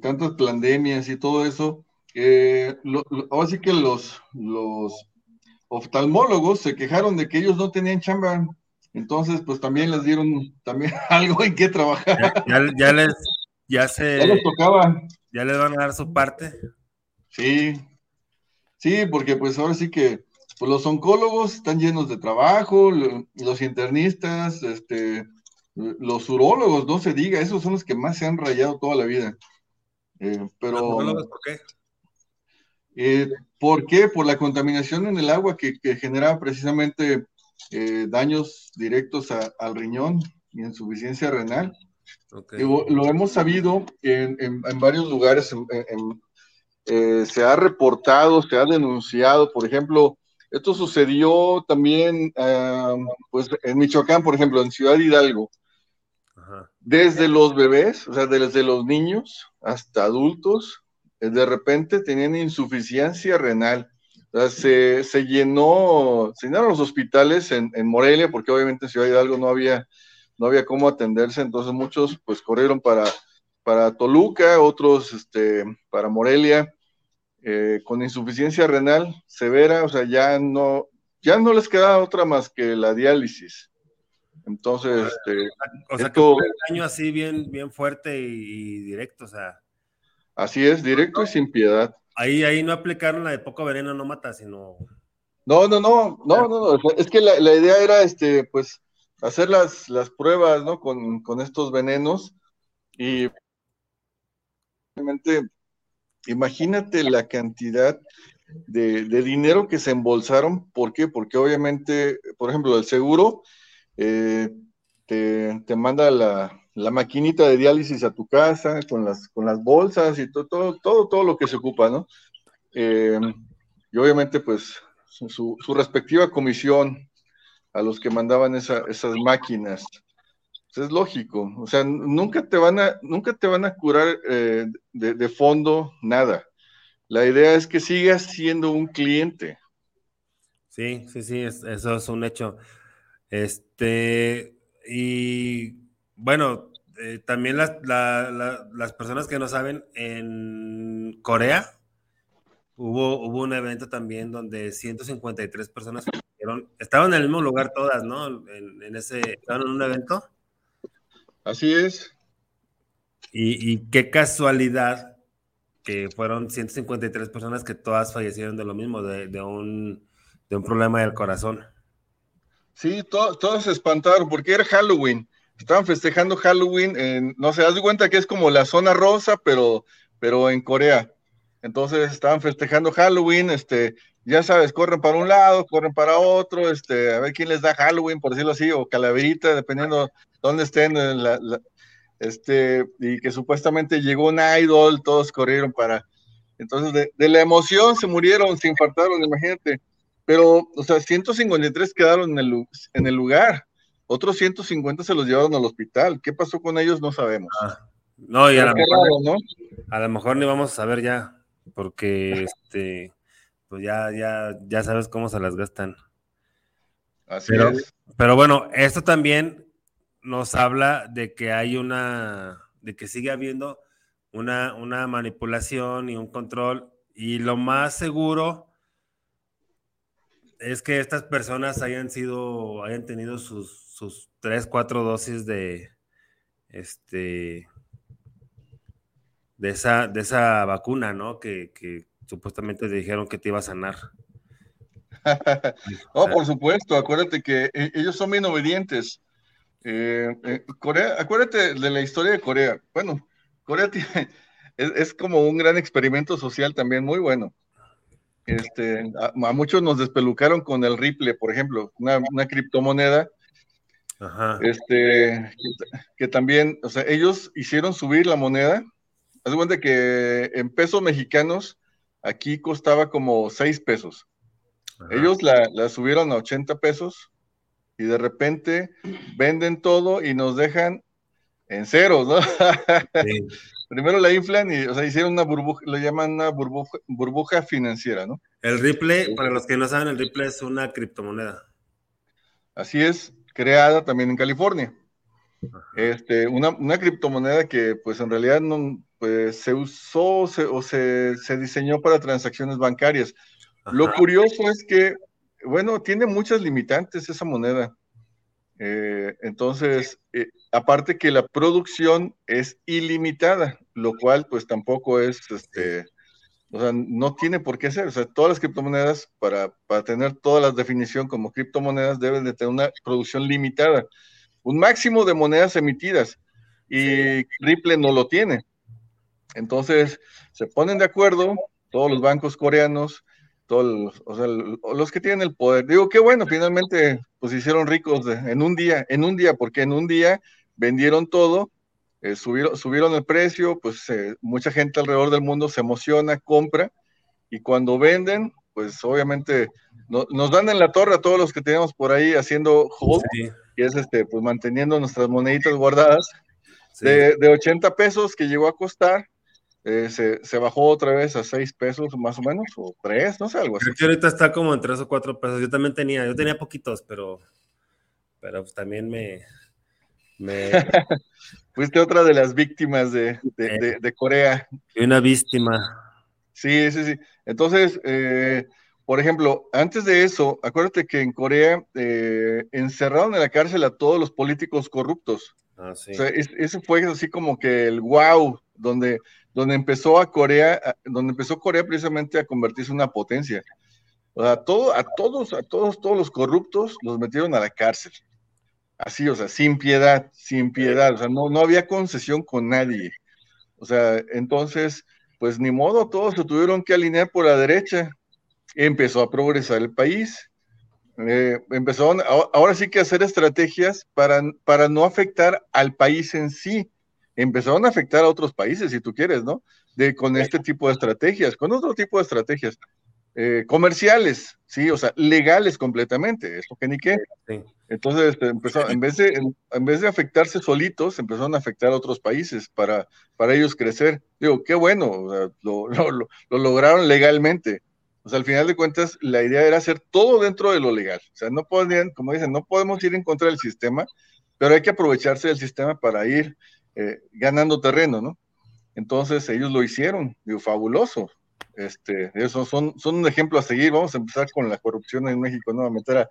tantas pandemias y todo eso, eh, ahora sí que los, los oftalmólogos se quejaron de que ellos no tenían chamba, entonces pues también les dieron también [laughs] algo en qué trabajar. Ya, les, ya se... Ya les tocaba. Ya les van a dar su parte. Sí, Sí, porque pues ahora sí que pues, los oncólogos están llenos de trabajo, los internistas, este, los urólogos, no se diga, esos son los que más se han rayado toda la vida. Eh, pero, ¿Los por qué? Eh, ¿Por qué? Por la contaminación en el agua que, que genera precisamente eh, daños directos al riñón y insuficiencia renal. lo hemos sabido en, en, varios lugares, en, eh, se ha reportado, se ha denunciado, por ejemplo, esto sucedió también pues en Michoacán, por ejemplo, en Ciudad Hidalgo. Desde los bebés, o sea, desde los niños hasta adultos, eh, de repente tenían insuficiencia renal. O sea, se, llenó, se llenaron los hospitales en, Morelia, porque obviamente en Ciudad Hidalgo no había, no había cómo atenderse, entonces muchos pues corrieron para, para Toluca, otros este, para Morelia, eh, con insuficiencia renal severa, o sea, ya no, ya no les queda otra más que la diálisis. Entonces, este, o sea, esto, que daño así bien, bien fuerte y, directo, o sea. Así es, directo y sin piedad. Ahí, ahí no aplicaron la de poco veneno no mata, sino. No, no, no, no, no, es que la, idea era, este, pues, hacer las, las pruebas, ¿no? Con, con estos venenos y realmente Imagínate la cantidad de, dinero que se embolsaron. ¿Por qué? Porque obviamente, por ejemplo, el seguro eh, te, manda la, maquinita de diálisis a tu casa, con las, con las bolsas y todo, todo, todo, todo lo que se ocupa, ¿no? Eh, y obviamente, pues, su, respectiva comisión a los que mandaban esa, esas máquinas. Pues, es lógico, o sea, nunca te van a, nunca te van a curar eh, de, de, fondo nada. La idea es que sigas siendo un cliente. Sí, sí, sí, eso es un hecho. Este, y bueno, eh, también las, la, la, las personas que no saben, en Corea hubo, hubo un evento también donde 153 personas estaban en el mismo lugar todas, ¿no? En, en ese, estaban en un evento. Así es. Y, y, qué casualidad que fueron 153 personas que todas fallecieron de lo mismo, de, de un, de un problema del corazón. Sí, to, todos se espantaron porque era Halloween. Estaban festejando Halloween, en, no sé, de cuenta que es como la zona rosa, pero, pero en Corea. Entonces estaban festejando Halloween, este, ya sabes, corren para un lado, corren para otro, este, a ver quién les da Halloween, por decirlo así, o calaverita, dependiendo dónde estén, la, la, este, y que supuestamente llegó un idol, todos corrieron para, entonces de, de, la emoción se murieron, se infartaron, imagínate, pero, o sea, 153 quedaron en el, en el lugar, otros 150 se los llevaron al hospital, ¿qué pasó con ellos? No sabemos. Ah, no, y a lo, mejor, raro, ¿no? a lo mejor ni vamos a saber ya, porque, [laughs] este pues ya, ya, ya sabes cómo se las gastan. Así pero, es. Pero bueno, esto también nos habla de que hay una, de que sigue habiendo una, una manipulación y un control. Y lo más seguro es que estas personas hayan sido, hayan tenido sus, sus tres, cuatro dosis de, este, de esa, de esa vacuna, ¿no? Que, que supuestamente te dijeron que te iba a sanar. [laughs] oh, por supuesto, acuérdate que eh, ellos son bien obedientes. Eh, eh, Corea, acuérdate de la historia de Corea. Bueno, Corea [laughs] tiene, es, es, como un gran experimento social también muy bueno. Este, a, a, muchos nos despelucaron con el Ripple, por ejemplo, una, una criptomoneda. Ajá. Este, que, que, también, o sea, ellos hicieron subir la moneda. Haz de cuenta que en pesos mexicanos, aquí costaba como 6 pesos. Ajá. Ellos la, la, subieron a 80 pesos y de repente venden todo y nos dejan en ceros, ¿no? Sí. [laughs] Primero la inflan y, o sea, hicieron una burbuja, lo llaman una burbuja, burbuja financiera, ¿no? El Ripple, para los que no saben, el Ripple es una criptomoneda. Así es, creada también en California. Este, una, una, criptomoneda que pues en realidad no, pues, se usó se, o se, se, diseñó para transacciones bancarias. Ajá. Lo curioso es que, bueno, tiene muchas limitantes esa moneda. Eh, entonces, eh, aparte que la producción es ilimitada, lo cual pues tampoco es, este, o sea, no tiene por qué ser. O sea, todas las criptomonedas, para, para tener toda la definición como criptomonedas, deben de tener una producción limitada. Un máximo de monedas emitidas. Y sí. Ripple no lo tiene. Entonces, se ponen de acuerdo todos los bancos coreanos, todos los, o sea, los que tienen el poder. Digo, qué bueno, finalmente, pues hicieron ricos de, en un día, en un día, porque en un día vendieron todo, eh, subieron, subieron el precio, pues eh, mucha gente alrededor del mundo se emociona, compra, y cuando venden, pues obviamente no, nos dan en la torre a todos los que tenemos por ahí haciendo hold, sí. y es este, pues manteniendo nuestras moneditas guardadas, sí. de, de 80 pesos que llegó a costar, eh, se, se, bajó otra vez a 6 pesos más o menos, o 3, no sé, algo así. Creo que ahorita está como en 3 o 4 pesos. Yo también tenía, yo tenía poquitos, pero, pero pues también me... me... [laughs] Fuiste otra de las víctimas de, de, eh, de, de Corea. Y una víctima. Sí, sí, sí. Entonces, eh, por ejemplo, antes de eso, acuérdate que en Corea eh, encerraron en la cárcel a todos los políticos corruptos. Ah, sí. O sea, es, ese fue así como que el wow, donde donde empezó a Corea, donde empezó Corea precisamente a convertirse en una potencia. O sea, todo, a todos, a todos, todos los corruptos los metieron a la cárcel. Así, o sea, sin piedad, sin piedad. O sea, no, no había concesión con nadie. O sea, entonces, pues ni modo, todos se tuvieron que alinear por la derecha. Empezó a progresar el país. eh, empezaron ahora sí que hacer estrategias para, para no afectar al país en sí. Empezaron a afectar a otros países, si tú quieres, ¿no? De, con este tipo de estrategias, con otro tipo de estrategias. Eh, comerciales, sí, o sea, legales completamente, esto que ni qué. Entonces, este, empezó, en, vez de, en, vez de afectarse solitos, empezaron a afectar a otros países para, para ellos crecer. Digo, qué bueno, [laughs] lo, lo, lo, lograron legalmente. O sea, al final de cuentas, la idea era hacer todo dentro de lo legal. O sea, no podían, como dicen, no podemos ir en contra del sistema, pero hay que aprovecharse del sistema para ir eh, ganando terreno, ¿no? Entonces, ellos lo hicieron, digo, fabuloso. Este, esos son, son un ejemplo a seguir. Vamos a empezar con la corrupción en México, ¿no? A meter a,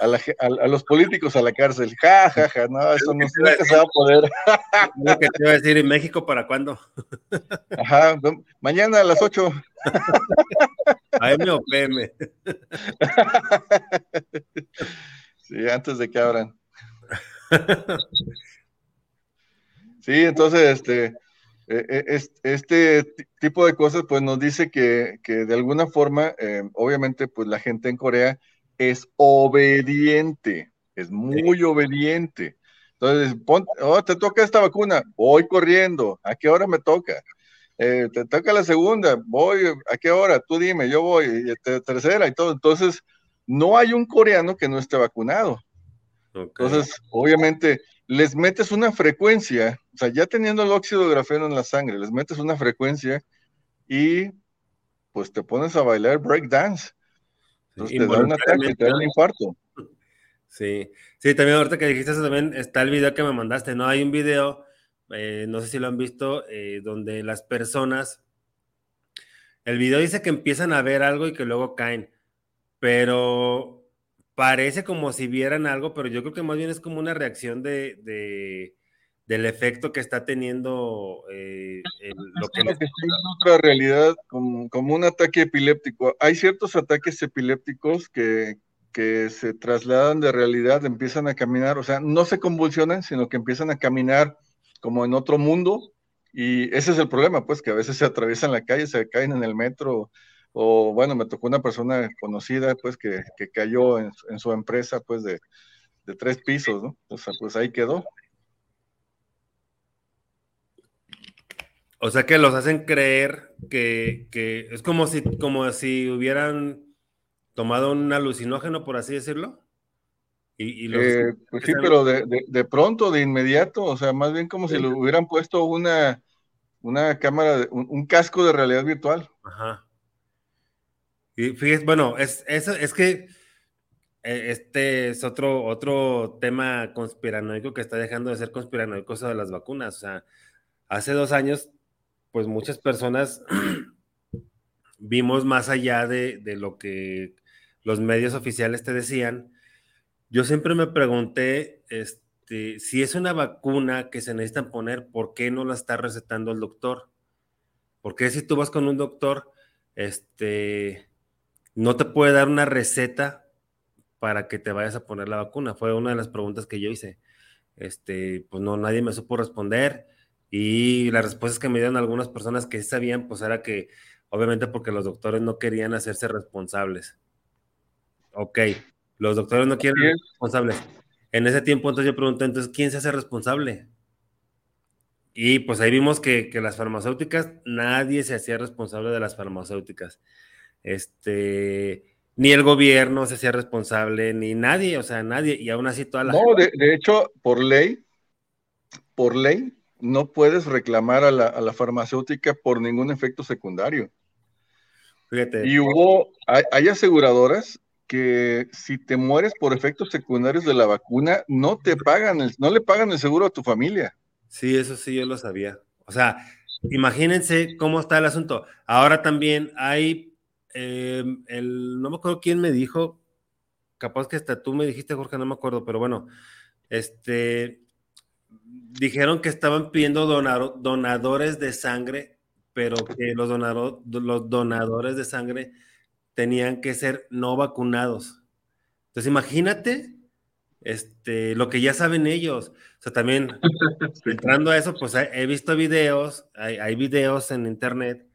a, los políticos a la cárcel. Ja, ja, ja, no, eso no, se va a poder. ¿Qué te iba a decir en México para cuándo? [laughs] Ajá, mañana a las 8. AM o PM. [laughs] Sí, antes de que abran. [laughs] Sí, entonces, este, e, e, este tipo de cosas, pues nos dice que, de alguna forma, eh, obviamente, pues la gente en Corea es obediente, es muy obediente. Entonces, oh, te toca esta vacuna, voy corriendo, ¿a qué hora me toca? Eh, te toca la segunda, voy, ¿a qué hora? Tú dime, yo voy, y este, tercera y todo. Entonces, no hay un coreano que no esté vacunado. Entonces, obviamente, les metes una frecuencia, o sea, ya teniendo el óxido de grafeno en la sangre, les metes una frecuencia y pues te pones a bailar breakdance. Entonces te da un ataque, te da un infarto. Sí, sí, también ahorita que dijiste eso también está el video que me mandaste, ¿no? Hay un video, eh, no sé si lo han visto, eh, donde las personas, el video dice que empiezan a ver algo y que luego caen, pero parece como si vieran algo, pero yo creo que más bien es como una reacción de, de del efecto que está teniendo eh, lo que, es otra realidad como, como, un ataque epiléptico. Hay ciertos ataques epilépticos que, que se trasladan de realidad, empiezan a caminar, o sea, no se convulsionan, sino que empiezan a caminar como en otro mundo. Y ese es el problema, pues, que a veces se atraviesan la calle, se caen en el metro, o bueno, me tocó una persona conocida, pues, que, que cayó en, en, su empresa, pues, de, de, tres pisos, ¿no? O sea, pues ahí quedó. O sea que los hacen creer que, que es como si, como si hubieran tomado un alucinógeno, por así decirlo. Y, y eh, pues sí, pero de, de, de, pronto, de inmediato, o sea, más bien como si le hubieran puesto una, una cámara, un, un casco de realidad virtual. Ajá. Y fíjate, bueno, es, es, es que eh, este es otro, otro tema conspiranoico que está dejando de ser conspiranoico eso de las vacunas. O sea, hace dos años, pues muchas personas [clears throat] vimos más allá de, de, lo que los medios oficiales te decían. Yo siempre me pregunté este, si es una vacuna que se necesita poner, ¿por qué no la está recetando el doctor? Porque si tú vas con un doctor, este, no te puede dar una receta para que te vayas a poner la vacuna. Fue una de las preguntas que yo hice. Este, pues no, nadie me supo responder. Y las respuestas que me dieron algunas personas que sabían, pues era que, obviamente, porque los doctores no querían hacerse responsables. Ok, los doctores no quieren ser responsables. En ese tiempo, entonces yo pregunté, entonces, ¿quién se hace responsable? Y pues ahí vimos que, que las farmacéuticas, nadie se hacía responsable de las farmacéuticas este, ni el gobierno se hacía responsable, ni nadie, o sea, nadie, y aún así toda la... No, de, hecho, por ley, por ley, no puedes reclamar a la, farmacéutica por ningún efecto secundario. Fíjate. Y hubo, hay, aseguradoras que si te mueres por efectos secundarios de la vacuna, no te pagan, no le pagan el seguro a tu familia. Sí, eso sí, yo lo sabía. O sea, imagínense cómo está el asunto. Ahora también hay Em, el, no me acuerdo quién me dijo, capaz que hasta tú me dijiste, Jorge, no me acuerdo, pero bueno, este, dijeron que estaban pidiendo donadores de sangre, pero que los, los donadores de sangre tenían que ser no vacunados. Entonces, imagínate este, lo que ya saben ellos. O sea, también [laughs] entrando a eso, pues he, visto videos, hay, hay videos en internet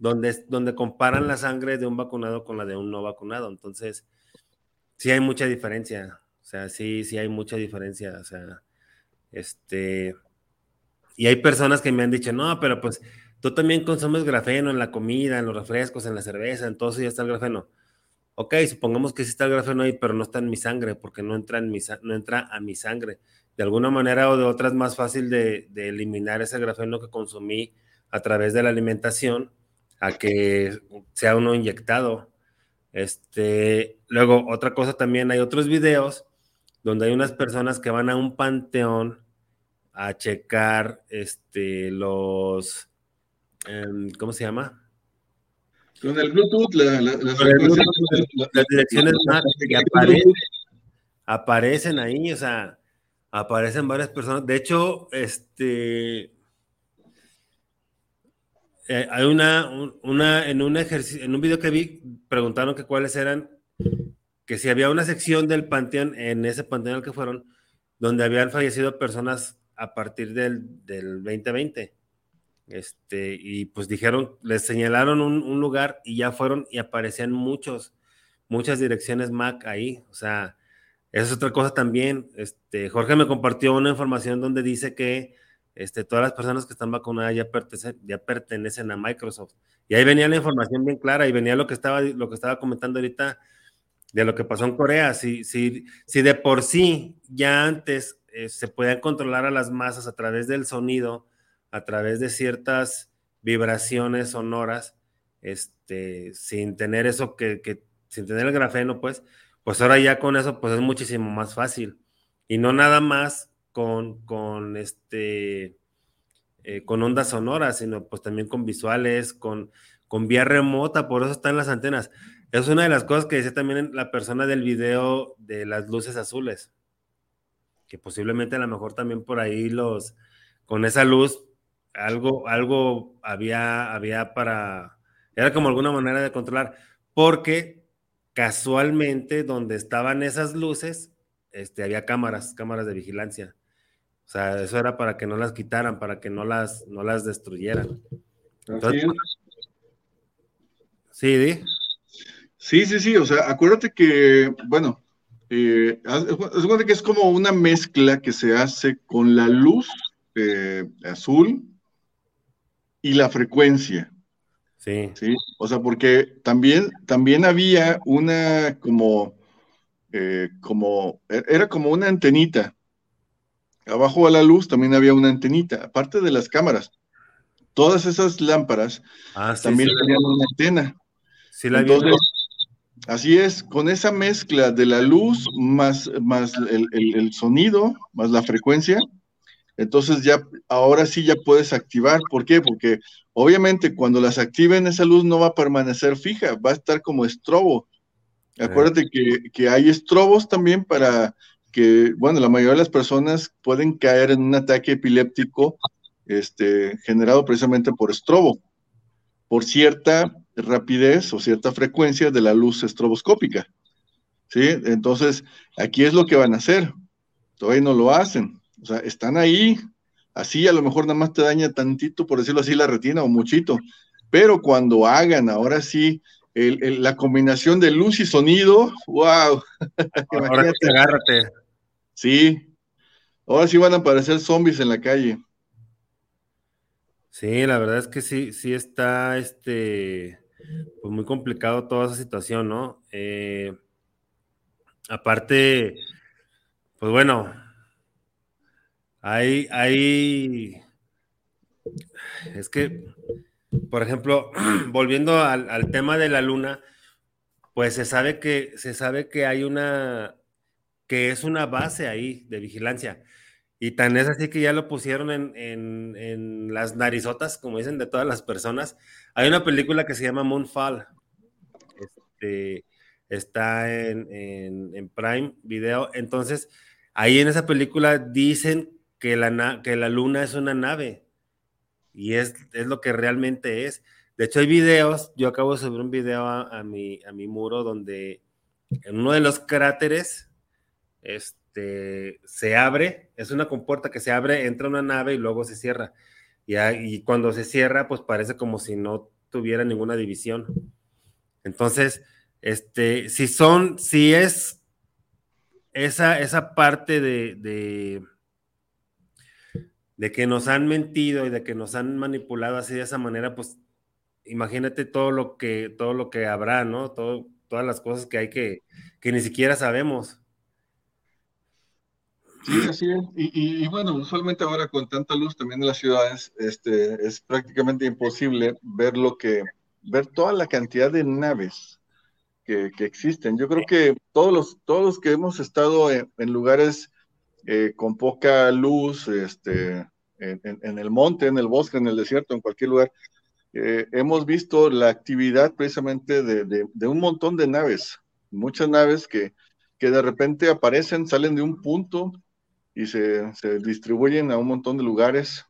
donde, donde comparan la sangre de un vacunado con la de un no vacunado. Entonces, sí hay mucha diferencia. O sea, sí, sí hay mucha diferencia. O sea, este. Y hay personas que me han dicho, no, pero pues tú también consumes grafeno en la comida, en los refrescos, en la cerveza, en todo eso ya está el grafeno. Ok, supongamos que sí está el grafeno ahí, pero no está en mi sangre, porque no entra, en mi, no entra a mi sangre. De alguna manera o de otra es más fácil de, de eliminar ese grafeno que consumí a través de la alimentación a que sea uno inyectado. Este, luego, otra cosa también, hay otros videos donde hay unas personas que van a un panteón a checar este, los, em, ¿cómo se llama? Con el Bluetooth, las direcciones más que aparecen, aparecen ahí, o sea, aparecen varias personas. De hecho, este, eh, hay una, una, en un ejercicio, en un video que vi, preguntaron que cuáles eran, que si había una sección del panteón, en ese panteón al que fueron, donde habían fallecido personas a partir del, del 2020. Este, y pues dijeron, les señalaron un, un, lugar y ya fueron y aparecían muchos, muchas direcciones MAC ahí. O sea, esa es otra cosa también. Este, Jorge me compartió una información donde dice que este, todas las personas que están vacunadas ya pertenecen, ya pertenecen a Microsoft. Y ahí venía la información bien clara y venía lo que estaba, lo que estaba comentando ahorita de lo que pasó en Corea. Si, si, si de por sí ya antes eh, se podían controlar a las masas a través del sonido, a través de ciertas vibraciones sonoras, este, sin tener eso que, que, sin tener el grafeno, pues, pues ahora ya con eso, pues es muchísimo más fácil. Y no nada más con, con este, eh, con ondas sonoras, sino pues también con visuales, con, con vía remota, por eso están las antenas. Es una de las cosas que decía también la persona del video de las luces azules, que posiblemente a lo mejor también por ahí los, con esa luz, algo, algo había, había para, era como alguna manera de controlar, porque casualmente donde estaban esas luces, este, había cámaras, cámaras de vigilancia. O sea, eso era para que no las quitaran, para que no las, no las destruyeran. Entonces, sí, ¿di? Sí, sí, sí, o sea, acuérdate que, bueno, eh, es que es como una mezcla que se hace con la luz eh, azul y la frecuencia. Sí. Sí, o sea, porque también, también había una como, eh, como, e-, era como una antenita abajo a la luz también había una antenita, aparte de las cámaras. Todas esas lámparas ah, sí, también sí, tenían una antena. Sí, la Entonces, así es, con esa mezcla de la luz más, más el, el, el, sonido, más la frecuencia, entonces ya, ahora sí ya puedes activar. ¿Por qué? Porque obviamente cuando las activen esa luz no va a permanecer fija, va a estar como estrobo. Acuérdate que, que hay estrobos también para que, bueno, la mayoría de las personas pueden caer en un ataque epiléptico este, generado precisamente por estrobo, por cierta rapidez o cierta frecuencia de la luz estroboscópica. ¿Sí? Entonces, aquí es lo que van a hacer. Todavía no lo hacen. O sea, están ahí. Así a lo mejor nada más te daña tantito, por decirlo así, la retina o muchito. Pero cuando hagan, ahora sí, el, el, la combinación de luz y sonido, wow. [laughs] Ahora sí, agárrate. Sí, ahora sí van a aparecer zombies en la calle. Sí, la verdad es que sí, sí está este, pues muy complicado toda esa situación, ¿no? Eh, aparte, pues bueno, hay, hay, es que, por ejemplo, [clears throat] volviendo al, al tema de la luna, pues se sabe que, se sabe que hay una, que es una base ahí de vigilancia. Y tan es así que ya lo pusieron en, en, las narizotas, como dicen, de todas las personas. Hay una película que se llama Moonfall. Este, está en, en, Prime Video. Entonces, ahí en esa película dicen que la, que la luna es una nave. Y es, es lo que realmente es. De hecho, hay videos, yo acabo de subir un video a, a, mi, a mi muro donde en uno de los cráteres este, se abre, es una compuerta que se abre, entra una nave y luego se cierra. Y, y cuando se cierra, pues parece como si no tuviera ninguna división. Entonces, este, si son, si es esa, esa parte de, de, que nos han mentido y de que nos han manipulado así de esa manera, pues imagínate todo lo que, todo lo que habrá, ¿no? Todas las cosas que hay que, que ni siquiera sabemos. Sí, así es. Y, y, bueno, usualmente ahora con tanta luz también en las ciudades, este, es prácticamente imposible ver lo que, ver toda la cantidad de naves que, que existen. Yo creo que todos los, todos los que hemos estado en, lugares eh, con poca luz, este, en, en, el monte, en el bosque, en el desierto, en cualquier lugar, eh, hemos visto la actividad precisamente de, de, de, un montón de naves, muchas naves que, que de repente aparecen, salen de un punto y se, se distribuyen a un montón de lugares.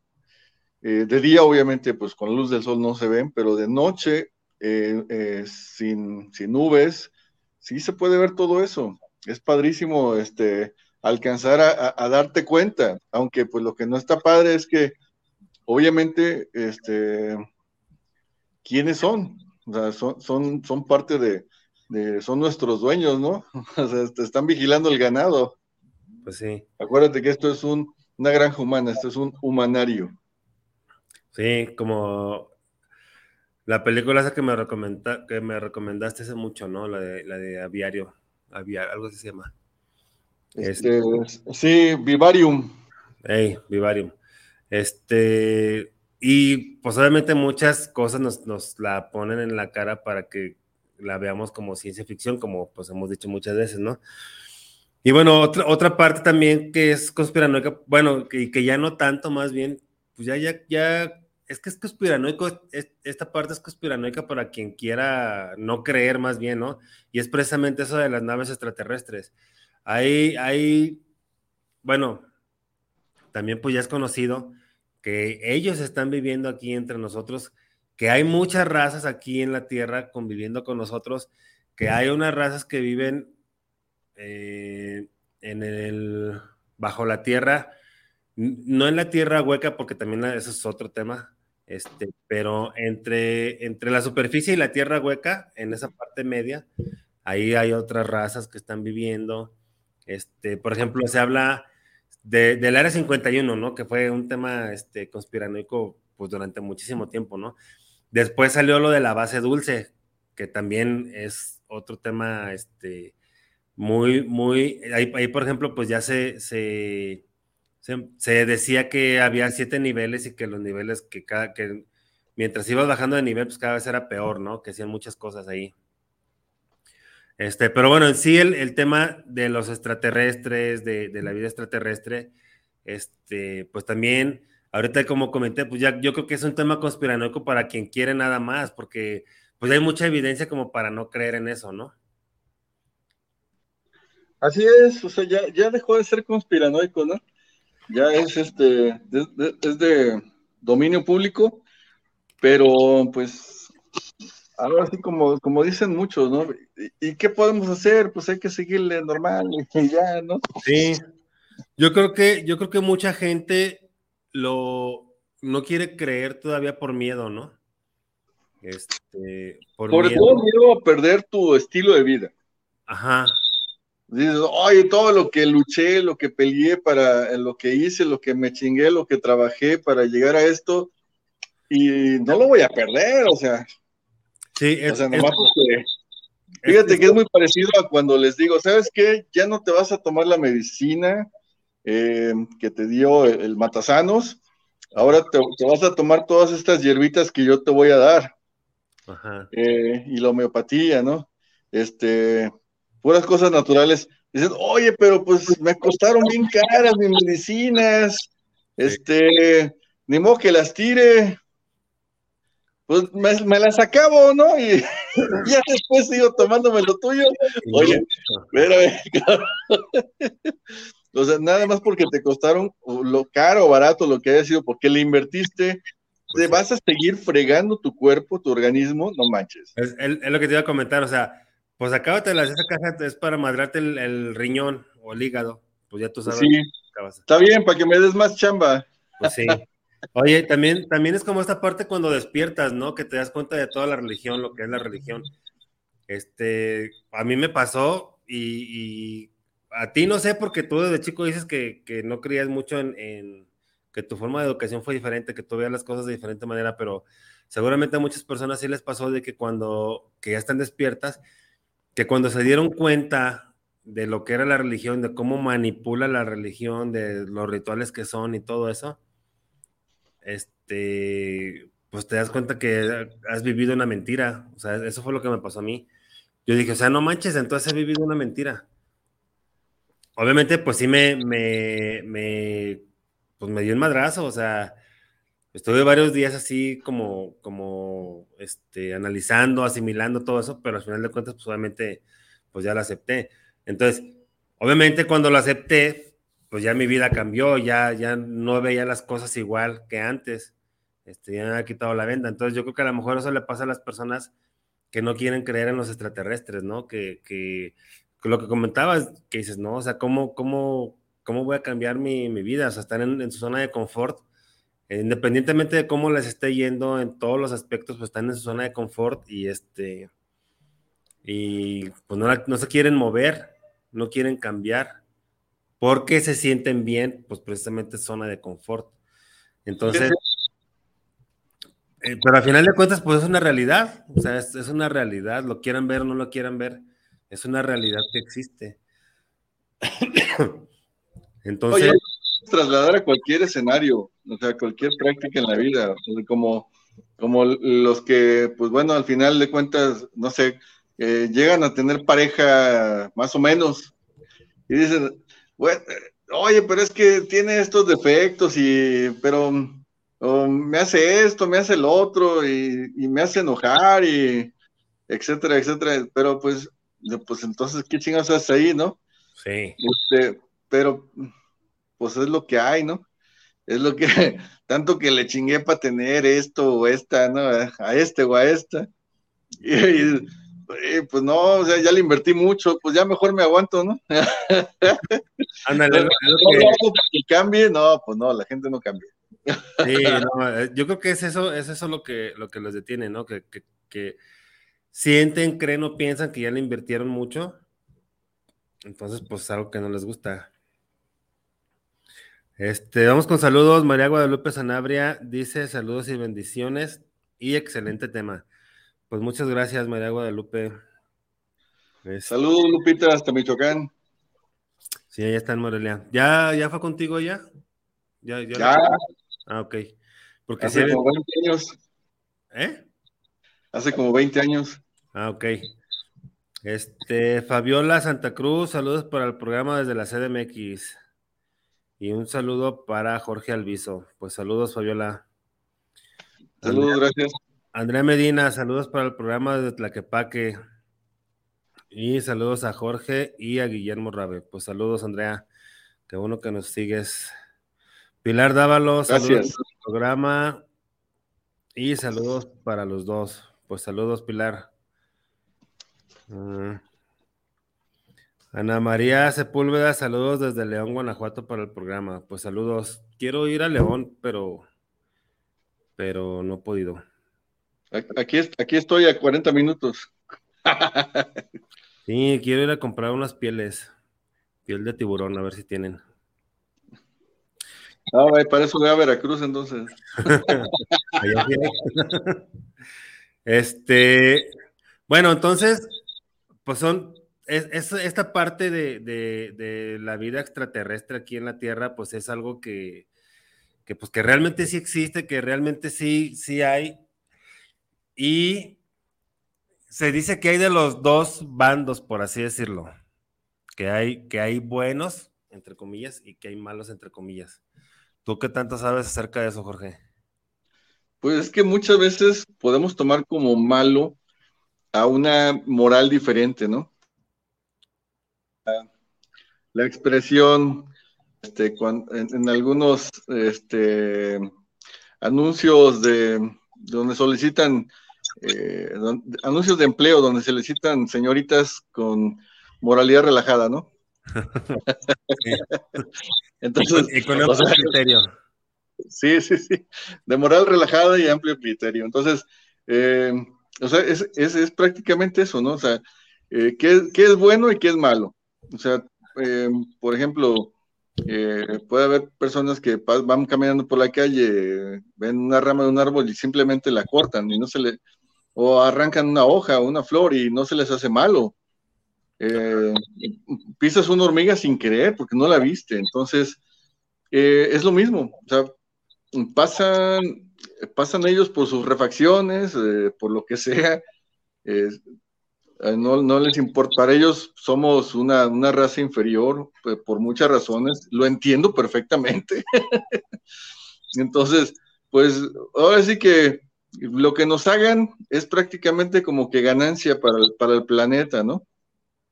Eh, de día, obviamente, pues con la luz del sol no se ven, pero de noche, eh, eh, sin, sin, nubes, sí se puede ver todo eso. Es padrísimo este, alcanzar a, a, darte cuenta, aunque pues lo que no está padre es que, obviamente, este, ¿quiénes son? O sea, son, son, son parte de, de, son nuestros dueños, ¿no? [laughs] O sea, están vigilando el ganado. Pues sí. Acuérdate que esto es un, una granja humana, esto es un humanario. Sí, como la película esa que me, recomenda, que me recomendaste hace mucho, ¿no? La de, la de Aviario, algo así se llama. Este, este, sí, Vivarium. Hey, Vivarium. Este, y pues obviamente muchas cosas nos, nos, la ponen en la cara para que la veamos como ciencia ficción, como pues hemos dicho muchas veces, ¿no? Y bueno, otra, otra parte también que es conspiranoica, bueno, que, que, ya no tanto, más bien, pues ya, ya, ya, es que es conspiranoico, es, esta parte es conspiranoica para quien quiera no creer más bien, ¿no? Y es precisamente eso de las naves extraterrestres. Hay, hay, bueno, también pues ya es conocido que ellos están viviendo aquí entre nosotros, que hay muchas razas aquí en la Tierra conviviendo con nosotros, que hay unas razas que viven eh, en el bajo la tierra, no en la tierra hueca, porque también eso es otro tema, este, pero entre, entre la superficie y la tierra hueca, en esa parte media, ahí hay otras razas que están viviendo. Este, por ejemplo, se habla de, del Área 51, ¿no? Que fue un tema este, conspiranoico pues, durante muchísimo tiempo, ¿no? Después salió lo de la base dulce, que también es otro tema este, muy, muy, ahí, ahí, por ejemplo, pues ya se, se, se, decía que había siete niveles y que los niveles que cada, que mientras ibas bajando de nivel, pues cada vez era peor, ¿no? Que hacían muchas cosas ahí. Este, pero bueno, en sí el, el tema de los extraterrestres, de, de, la vida extraterrestre, este, pues también, ahorita como comenté, pues ya yo creo que es un tema conspiranoico para quien quiere nada más, porque pues hay mucha evidencia como para no creer en eso, ¿no? Así es, o sea, ya, ya dejó de ser conspiranoico, ¿no? Ya es este, es de, es de dominio público, pero pues ahora sí como, como dicen muchos, ¿no? ¿Y, ¿Y, qué podemos hacer? Pues hay que seguirle normal y ya, ¿no? Sí. Yo creo que, yo creo que mucha gente lo no quiere creer todavía por miedo, ¿no? Este, por miedo. todo miedo a perder tu estilo de vida. Ajá. Dices, oye, todo lo que luché, lo que peleé para lo que hice, lo que me chingué, lo que trabajé para llegar a esto, y no lo voy a perder, o sea. Sí, es, o sea, nomás es, porque, fíjate es, que es muy parecido a cuando les digo, ¿sabes qué? Ya no te vas a tomar la medicina eh, que te dio el, el matasanos, ahora te, te, vas a tomar todas estas hierbitas que yo te voy a dar. Ajá. Eh, y la homeopatía, ¿no? Este puras cosas naturales. Dicen, oye, pero pues me costaron bien caras mis medicinas, este, ni modo que las tire, pues me, me las acabo, ¿no? Y [laughs] ya después sigo tomándome lo tuyo. Oye, espérame, [laughs] o sea, nada más porque te costaron lo caro o barato lo que haya sido, porque le invertiste, te vas a seguir fregando tu cuerpo, tu organismo, no manches. Es, es, lo que te iba a comentar, o sea, pues acábate la esa caja es para madrarte el, el, riñón o el hígado. Pues ya tú sabes. Sí, está bien, para que me des más chamba. Pues sí. Oye, también, también es como esta parte cuando despiertas, ¿no? Que te das cuenta de toda la religión, lo que es la religión. Este, a mí me pasó y, y a ti no sé, porque tú desde chico dices que, no creías mucho en, que tu forma de educación fue diferente, que tú veías las cosas de diferente manera, pero seguramente a muchas personas sí les pasó de que cuando, que ya están despiertas, que cuando se dieron cuenta de lo que era la religión, de cómo manipula la religión, de los rituales que son y todo eso, este, pues te das cuenta que has vivido una mentira. O sea, eso fue lo que me pasó a mí. Yo dije, o sea, no manches, entonces he vivido una mentira. Obviamente, pues sí me, me, me, pues me dio un madrazo, o sea, estuve varios días así como, como, este, analizando, asimilando todo eso, pero al final de cuentas, pues obviamente, pues ya lo acepté. Entonces, obviamente cuando lo acepté, pues ya mi vida cambió, ya, ya no veía las cosas igual que antes este, ya me ha quitado la venda. Entonces yo creo que a lo mejor eso le pasa a las personas que no quieren creer en los extraterrestres, ¿no? Que, que, lo que comentabas, que dices, no, o sea, ¿cómo, cómo, cómo voy a cambiar mi, mi vida? O sea, están en, su zona de confort, independientemente de cómo les esté yendo en todos los aspectos, pues están en su zona de confort y este, y pues no, no se quieren mover, no quieren cambiar, porque se sienten bien, pues precisamente zona de confort. Entonces... Eh, pero al final de cuentas, pues es una realidad, o sea, es, una realidad, lo quieran ver o no lo quieran ver, es una realidad que existe. [coughs] Entonces... trasladar a cualquier escenario, o sea, cualquier práctica en la vida, como, como los que, pues bueno, al final de cuentas, no sé, eh, llegan a tener pareja más o menos y dicen, bueno, oye, pero es que tiene estos defectos y, pero me hace esto, me hace el otro y, me hace enojar y etcétera, etcétera. Pero pues, pues entonces, ¿qué chingados hace ahí, no? Sí. Este, pero, pues es lo que hay, ¿no? Es lo que, [laughs] tanto que le chingué para tener esto o esta, ¿no? A este o a esta. [laughs] Y, pues no, o sea, ya le invertí mucho, pues ya mejor me aguanto, ¿no? [laughs] Ándale, que cambie, no, pues no, la gente no cambia. Sí, eh, yo creo que es eso, es eso lo que, lo que los detiene, ¿no? Que, sienten, creen o piensan que ya le invirtieron mucho. Entonces, pues es algo que no les gusta. Este, vamos con saludos. María Guadalupe Sanabria dice saludos y bendiciones y excelente tema. Pues muchas gracias, María Guadalupe. Saludos, Lupita, hasta Michoacán. Sí, ya está en Morelia. ¿Ya, ya fue contigo ya? Ya, ya. Ah, ok. Porque Hace como 20 años. ¿Eh? Hace como 20 años. Ah, ok. Este, Fabiola Santa Cruz, saludos para el programa desde la CDMX. Y un saludo para Jorge Alviso. Pues saludos, Fabiola. Saludos, gracias. Andrea Medina, saludos para el programa desde Tlaquepaque. Y saludos a Jorge y a Guillermo Rabe. Pues saludos, Andrea. Qué bueno que nos sigues Pilar Dávalos, saludos al programa y saludos para los dos. Pues saludos, Pilar. Ah. Ana María Sepúlveda, saludos desde León, Guanajuato para el programa. Pues saludos. Quiero ir a León, pero, pero no he podido. Aquí, aquí estoy a 40 minutos. sí, quiero ir a comprar unas pieles. Piel de tiburón, a ver si tienen. Ah, para eso voy a Veracruz entonces. [laughs] este, bueno, entonces, pues son, es, esta parte de, la vida extraterrestre aquí en la Tierra, pues es algo que, que, pues que realmente sí existe, que realmente sí, sí hay. Y se dice que hay de los dos bandos, por así decirlo. Que hay, que hay buenos, entre comillas, y que hay malos, entre comillas. ¿Tú qué tanto sabes acerca de eso, Jorge? Pues es que muchas veces podemos tomar como malo a una moral diferente, ¿no? La expresión, este, en, algunos este, anuncios de donde solicitan eh, anuncios de empleo donde solicitan señoritas con moralidad relajada, ¿no? [laughs] Entonces, y con, amplio criterio. Sí, sí, sí. De moral relajada y amplio criterio. Entonces, eh, o sea, es, prácticamente eso, ¿no? O sea, eh, ¿qué, es bueno y qué es malo? O sea, eh, por ejemplo, eh, puede haber personas que van caminando por la calle, ven una rama de un árbol y simplemente la cortan y no se le, o arrancan una hoja o una flor y no se les hace malo. Eh, pisas una hormiga sin querer porque no la viste. Entonces, es lo mismo. O sea, pasan, pasan ellos por sus refacciones, por lo que sea. Eh, no, no, les importa, para ellos somos una, una raza inferior pues, por muchas razones, lo entiendo perfectamente. [laughs] Entonces, pues ahora sí que lo que nos hagan es prácticamente como que ganancia para el, para el planeta, ¿no?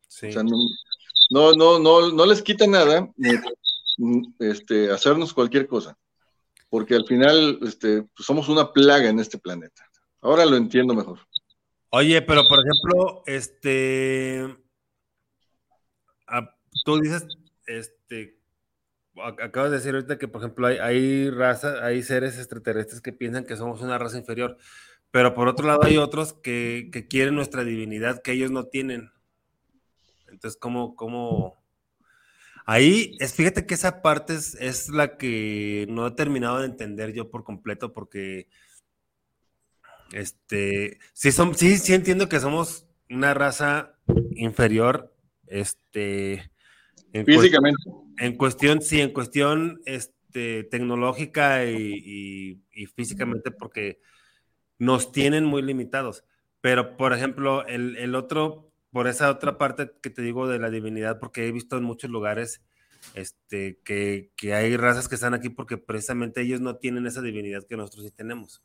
Sí. O sea, no, no, no, no, les quita nada este, hacernos cualquier cosa, porque al final este, pues somos una plaga en este planeta. Ahora lo entiendo mejor. Oye, pero por ejemplo, este. tú dices, este. Acabas de decir ahorita que, por ejemplo, hay, hay razas, hay seres extraterrestres que piensan que somos una raza inferior, pero por otro lado hay otros que, quieren nuestra divinidad que ellos no tienen. Entonces, ¿cómo, cómo? Ahí, es, fíjate que esa parte es, es la que no he terminado de entender yo por completo, porque este, sí, son, sí, sí entiendo que somos una raza inferior, este, en físicamente. en cuestión, sí, en cuestión, este, tecnológica y, físicamente, porque nos tienen muy limitados. Pero, por ejemplo, el, otro, por esa otra parte que te digo de la divinidad, porque he visto en muchos lugares este, que, que hay razas que están aquí porque precisamente ellos no tienen esa divinidad que nosotros sí tenemos.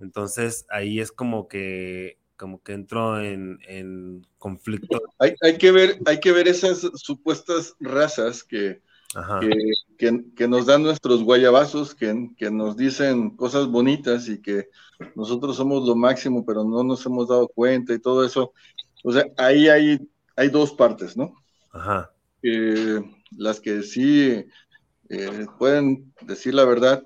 Entonces ahí es como que como que entro en, conflicto. [laughs] Hay, que ver, hay que ver esas supuestas razas que, que, nos dan nuestros guayabazos, que, que nos dicen cosas bonitas y que nosotros somos lo máximo, pero no nos hemos dado cuenta y todo eso. O sea, ahí hay, hay dos partes, ¿no? Ajá. las que sí eh, pueden decir la verdad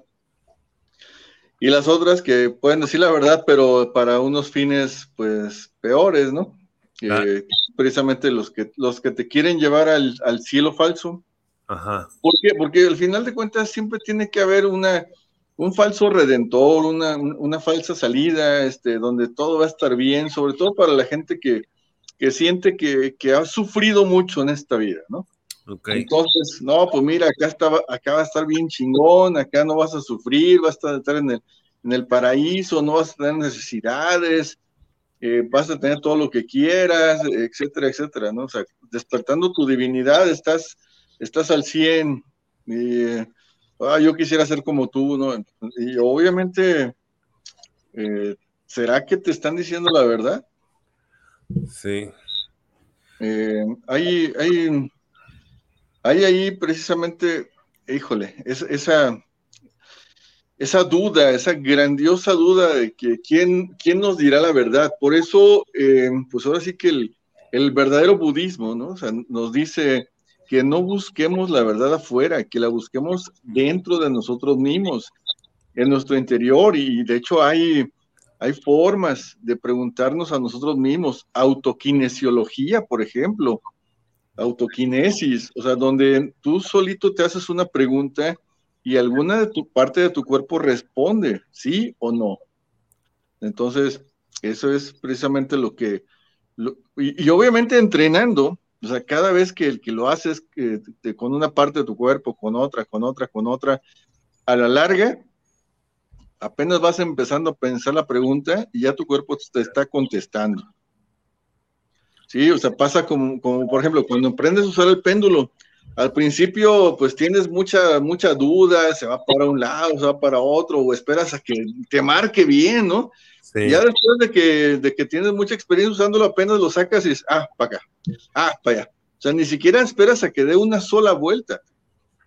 y las otras que pueden decir la verdad, pero para unos fines, pues, peores, ¿no? precisamente los que, los que te quieren llevar al, cielo falso. Ajá. ¿Por qué? Porque al final de cuentas siempre tiene que haber una, un falso redentor, una, una falsa salida, este, donde todo va a estar bien, sobre todo para la gente que, que siente que, que ha sufrido mucho en esta vida, ¿no? Entonces, no, pues mira, acá, está, acá va a estar bien chingón, acá no vas a sufrir, vas a estar en el, en el paraíso, no vas a tener necesidades, eh, vas a tener todo lo que quieras, etcétera, etcétera, ¿no? O sea, despertando tu divinidad, estás, estás al 100. Y, ah, yo quisiera ser como tú, ¿no? Y obviamente, eh, ¿será que te están diciendo la verdad? Sí. Eh, hay, hay, hay ahí precisamente, híjole, esa, esa duda, esa grandiosa duda de que quién, quién nos dirá la verdad. Por eso, eh, pues ahora sí que el, verdadero budismo, ¿no? Nos dice que no busquemos la verdad afuera, que la busquemos dentro de nosotros mismos, en nuestro interior. Y de hecho hay, hay formas de preguntarnos a nosotros mismos, autoquinesiología, por ejemplo, autoquinesis, o sea, donde tú solito te haces una pregunta y alguna de tu parte de tu cuerpo responde, sí o no. Entonces, eso es precisamente lo que, y, obviamente entrenando, o sea, cada vez que, que lo haces con una parte de tu cuerpo, con otra, con otra, con otra, a la larga, apenas vas empezando a pensar la pregunta y ya tu cuerpo te está contestando. Sí, o sea, pasa como, como por ejemplo, cuando aprendes a usar el péndulo, al principio pues tienes mucha, mucha duda, se va para un lado, se va para otro, o esperas a que te marque bien, ¿no? Ya después de que, de que tienes mucha experiencia usándolo, apenas lo sacas y dices, ah, para acá, ah, para allá. O sea, ni siquiera esperas a que dé una sola vuelta.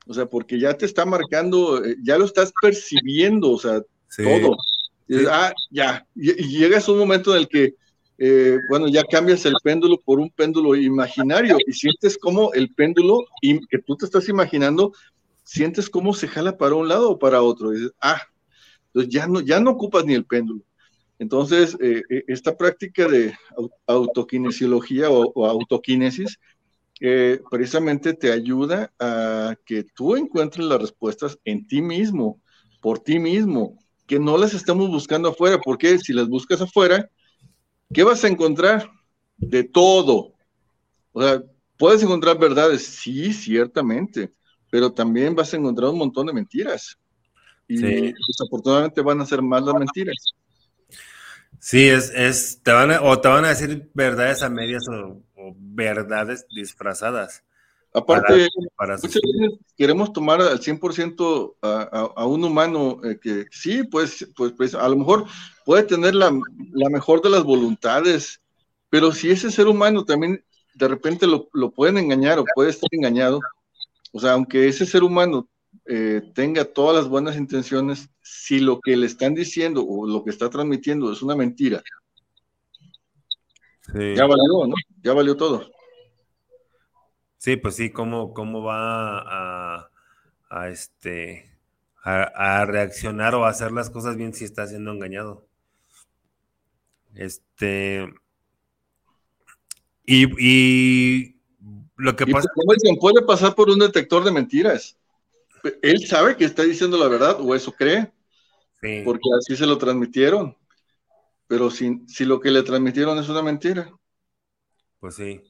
O sea, porque ya te está marcando, eh, ya lo estás percibiendo, o sea, todo. ah, ya. Y, y llegas a un momento en el que eh, bueno, ya cambias el péndulo por un péndulo imaginario y sientes como el péndulo que tú te estás imaginando, sientes cómo se jala para un lado o para otro. Y dices, ah, entonces ya no, ya no ocupas ni el péndulo. Entonces, eh, eh, esta práctica de autoquinesiología o, autoquinesis eh, precisamente te ayuda a que tú encuentres las respuestas en ti mismo, por ti mismo, que no las estamos buscando afuera, porque si las buscas afuera, ¿qué vas a encontrar? De todo. O sea, puedes encontrar verdades, sí, ciertamente, pero también vas a encontrar un montón de mentiras. Y desafortunadamente van a ser más las mentiras. Sí, es, es, te van a, o te van a decir verdades a medias o, verdades disfrazadas. Aparte, queremos tomar al 100% a, a, a, un humano eh, que sí, pues, pues, pues, a lo mejor puede tener la, la, mejor de las voluntades, pero si ese ser humano también de repente lo, lo pueden engañar o puede estar engañado, o sea, aunque ese ser humano eh, tenga todas las buenas intenciones, si lo que le están diciendo o lo que está transmitiendo es una mentira, ya valió, ¿no? Ya valió todo. Sí, pues sí, cómo, cómo va a, a este a, reaccionar o a hacer las cosas bien si está siendo engañado. Este y, y lo que pasa. puede pasar por un detector de mentiras él sabe que está diciendo la verdad, o eso cree, porque así se lo transmitieron. Pero si, si lo que le transmitieron es una mentira. Pues sí.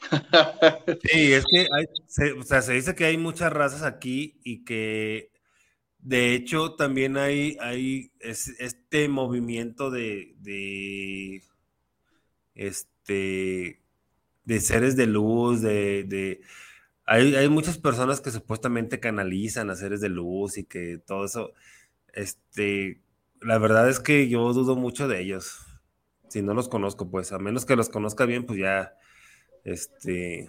[laughs] sí, es que hay, se, o sea, se dice que hay muchas razas aquí y que de hecho también hay, hay este movimiento de, de, este, de seres de luz, de hay, muchas personas que supuestamente canalizan a seres de luz y que todo eso, este, la verdad es que yo dudo mucho de ellos. Si no los conozco, pues, a menos que los conozca bien, pues ya, este,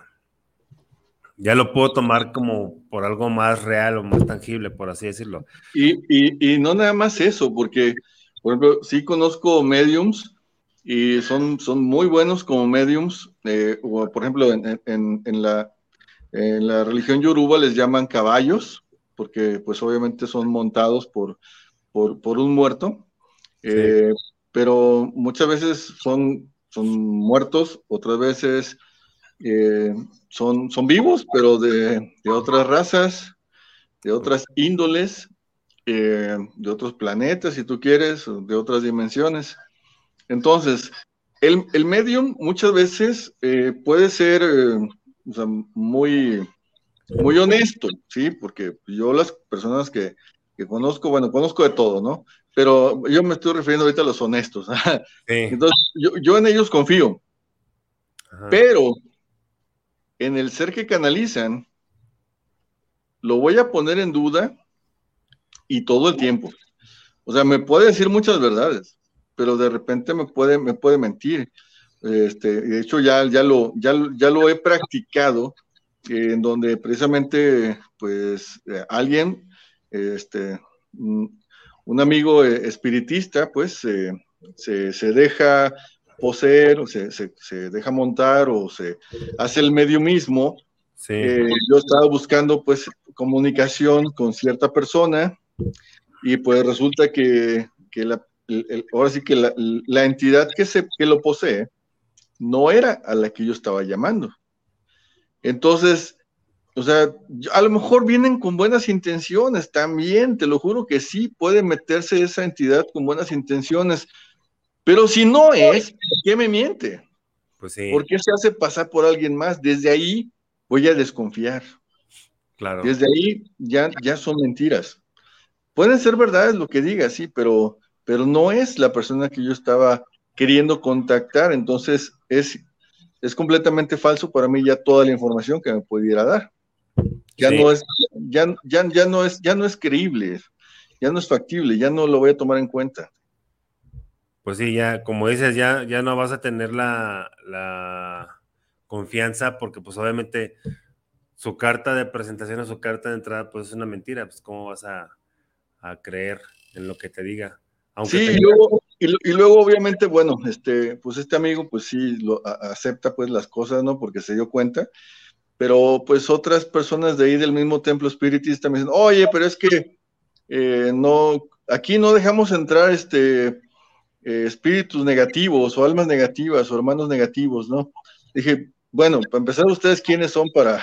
ya lo puedo tomar como por algo más real o más tangible, por así decirlo. Y, no nada más eso, porque, por ejemplo, sí conozco mediums y son, son muy buenos como mediums, eh, o por ejemplo, en la en la religión yoruba les llaman caballos, porque pues obviamente son montados por, por, un muerto, eh, pero muchas veces son, son muertos, otras veces eh, son, son vivos, pero de, otras razas, de otras índoles, eh, de otros planetas, si tú quieres, de otras dimensiones. Entonces, el, el medium muchas veces puede ser o sea, muy, muy honesto, ¿sí? Porque yo las personas que, conozco, bueno, conozco de todo, ¿no? Pero yo me estoy refiriendo ahorita a los honestos. [laughs] Entonces, yo, en ellos confío. Pero en el ser que canalizan, lo voy a poner en duda y todo el tiempo. O sea, me puede decir muchas verdades, pero de repente me puede, me puede mentir. Este, de hecho, ya, ya, lo, ya, ya lo he practicado, eh, en donde precisamente, pues, eh, alguien, este, un amigo eh, espiritista, pues, se, se, deja poseer, o se, se, deja montar, o se hace el medio mismo. yo estaba buscando, pues, comunicación con cierta persona, y pues resulta que, que la, ahora sí que la, la entidad que, se, que lo posee, no era a la que yo estaba llamando. Entonces, o sea, a lo mejor vienen con buenas intenciones también, te lo juro que sí, puede meterse esa entidad con buenas intenciones, pero si no es, ¿por qué me miente? Pues sí. ¿Por qué se hace pasar por alguien más? Desde ahí voy a desconfiar. Claro. Desde ahí ya, ya son mentiras. Pueden ser verdades lo que diga, sí, pero, pero no es la persona que yo estaba queriendo contactar. Entonces, es, es completamente falso para mí ya toda la información que me pudiera dar. Ya no es, ya, ya, ya no es, ya no es creíble, ya no es factible, ya no lo voy a tomar en cuenta. Pues sí, ya, como dices, ya, ya no vas a tener la, la confianza, porque pues obviamente su carta de presentación o su carta de entrada, pues es una mentira, pues cómo vas a, a creer en lo que te diga. Aunque sí, luego, y, luego, obviamente, bueno, este, pues este amigo, pues sí, lo, acepta pues las cosas, ¿no? Porque se dio cuenta. Pero pues otras personas de ahí del mismo templo espiritista me dicen, oye, pero es que eh, no, aquí no dejamos entrar este, eh, espíritus negativos o almas negativas o hermanos negativos, ¿no? Dije, bueno, para empezar, ustedes quiénes son para,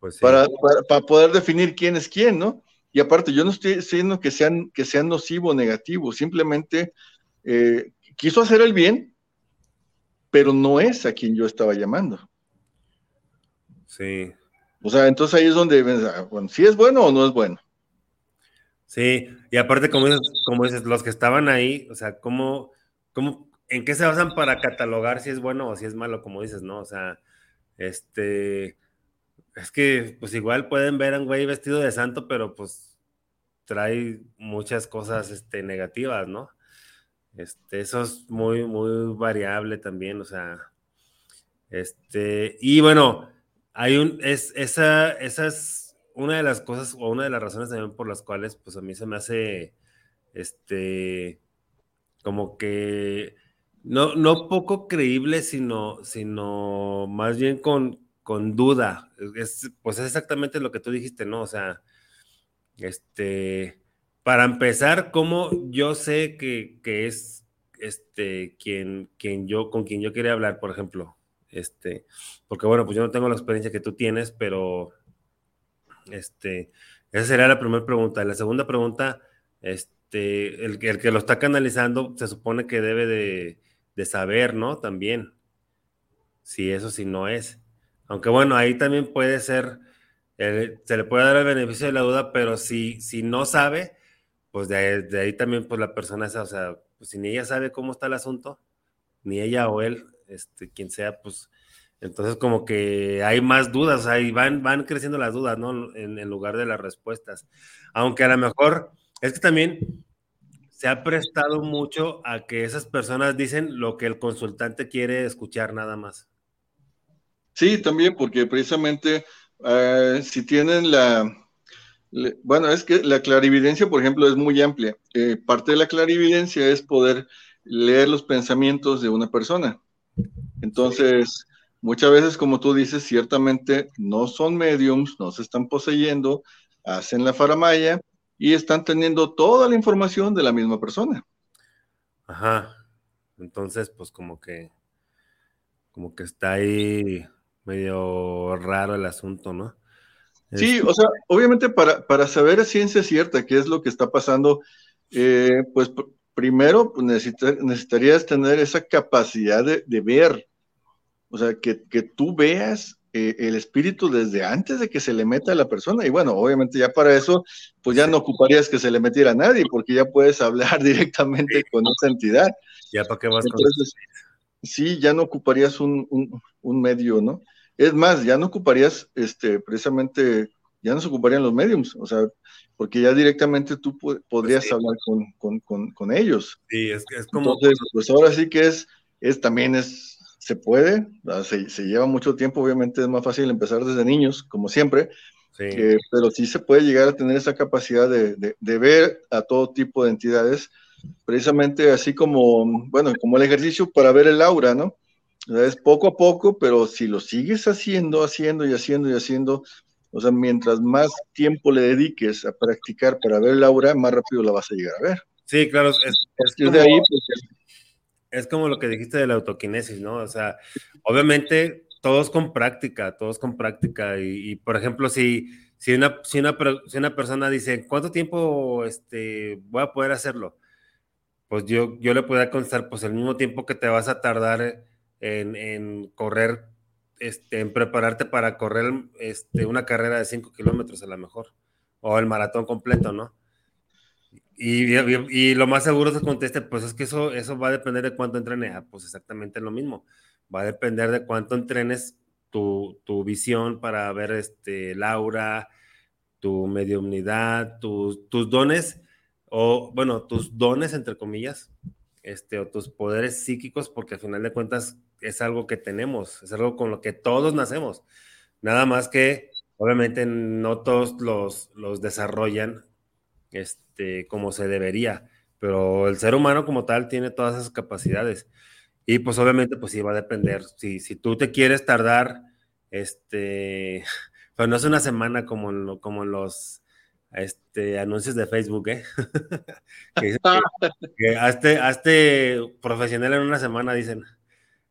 pues para, para, poder definir quién es quién, ¿no? Y aparte, yo no estoy diciendo que sean, que sean nocivo o negativo, simplemente eh, quiso hacer el bien, pero no es a quien yo estaba llamando. Sí. O sea, entonces ahí es donde, bueno, si es bueno o no es bueno. Sí, y aparte, como dices, como dices, los que estaban ahí, o sea, ¿cómo, cómo, ¿en qué se basan para catalogar si es bueno o si es malo, como dices, no? O sea, este, es que, pues igual pueden ver a un güey vestido de santo, pero pues trae muchas cosas, este, negativas, ¿no? Este, eso es muy, muy variable también, o sea, este, y bueno, hay un, es, esa, esas una de las cosas o una de las razones también por las cuales pues a mí se me hace este como que no, no poco creíble, sino, sino más bien con, con duda. Es, pues es exactamente lo que tú dijiste, ¿no? O sea, este, para empezar, ¿cómo yo sé que, que es este quien, quien yo, con quien yo quería hablar, por ejemplo? Este, porque bueno, pues yo no tengo la experiencia que tú tienes, pero este, esa sería la primera pregunta. La segunda pregunta, este, el, el, que lo está canalizando se supone que debe de, de saber, ¿no? También, si eso si no es. Aunque bueno, ahí también puede ser, se le puede dar el beneficio de la duda, pero si, si no sabe, pues de, ahí también, pues la persona o sea, pues si ni ella sabe cómo está el asunto, ni ella o él, este, quien sea, pues entonces, como que hay más dudas, ahí van, van creciendo las dudas, ¿no? En, lugar de las respuestas. Aunque a lo mejor es que también se ha prestado mucho a que esas personas dicen lo que el consultante quiere escuchar nada más. Sí, también, porque precisamente eh, si tienen la, bueno, es que la clarividencia, por ejemplo, es muy amplia. Eh, parte de la clarividencia es poder leer los pensamientos de una persona. Entonces, Muchas veces, como tú dices, ciertamente no son mediums, no se están poseyendo, hacen la faramaya y están teniendo toda la información de la misma persona. Ajá. Entonces, pues como que, como que está ahí medio raro el asunto, ¿no? Sí, o sea, obviamente para, para saber a ciencia cierta qué es lo que está pasando, eh, pues primero pues, necesitarías tener esa capacidad de, de ver o sea, que, que tú veas eh, el espíritu desde antes de que se le meta a la persona. Y bueno, obviamente ya para eso, pues ya no ocuparías que se le metiera a nadie, porque ya puedes hablar [laughs] directamente con esa entidad. Ya para qué vas Entonces, Sí, ya no ocuparías un, un, medio, ¿no? Es más, ya no ocuparías, este, precisamente, ya no se ocuparían los mediums, o sea, porque ya directamente tú podrías pues hablar con, con, con, con, ellos. Sí, es, es como... Entonces, pues ahora sí que es, es también es se puede, se, se, lleva mucho tiempo, obviamente es más fácil empezar desde niños, como siempre, eh, pero sí se puede llegar a tener esa capacidad de, de, ver a todo tipo de entidades, precisamente así como, bueno, como el ejercicio para ver el aura, ¿no? es poco a poco, pero si lo sigues haciendo, haciendo y haciendo y haciendo, o sea, mientras más tiempo le dediques a practicar para ver el aura, más rápido la vas a llegar a ver. Sí, claro, es, es de ahí, pues, es como lo que dijiste de la autoquinesis, ¿no? O sea, obviamente todos con práctica, todos con práctica. Y, por ejemplo, si, si, una, si, una, si una persona dice, ¿cuánto tiempo este, voy a poder hacerlo? Pues yo, yo le puedo contestar, pues el mismo tiempo que te vas a tardar en, en correr, este, en prepararte para correr este, una carrera de 5 kilómetros a lo mejor, o el maratón completo, ¿no? Y, lo más seguro se conteste, pues es que eso, eso va a depender de cuánto entrene. Ah, pues exactamente lo mismo. Va a depender de cuánto entrenes tu, tu visión para ver este, Laura, tu mediunidad, tus, tus dones, o bueno, tus dones, entre comillas, este, o tus poderes psíquicos, porque al final de cuentas es algo que tenemos, es algo con lo que todos nacemos. Nada más que, obviamente, no todos los, los desarrollan este, como se debería, pero el ser humano como tal tiene todas esas capacidades. Y pues obviamente pues sí va a depender, si, si tú te quieres tardar, este, [laughs] pues no es una semana como en, como en los este, anuncios de Facebook, ¿eh? [laughs] que, hazte, [laughs] hazte, profesional en una semana, dicen.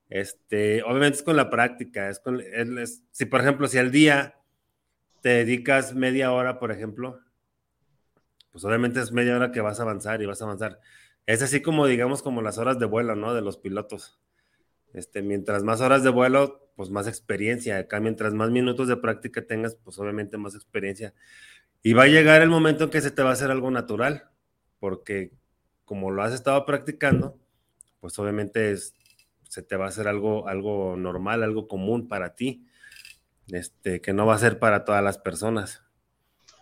Este, obviamente es con la práctica, es con, si por ejemplo, si al día te dedicas media hora, por ejemplo, pues obviamente es media hora que vas a avanzar y vas a avanzar. Es así como, digamos, como las horas de vuelo, ¿no? De los pilotos. Este, mientras más horas de vuelo, pues más experiencia. Acá, mientras más minutos de práctica tengas, pues obviamente más experiencia. Y va a llegar el momento en que se te va a hacer algo natural, porque como lo has estado practicando, pues obviamente es, se te va a hacer algo, algo normal, algo común para ti, este, que no va a ser para todas las personas.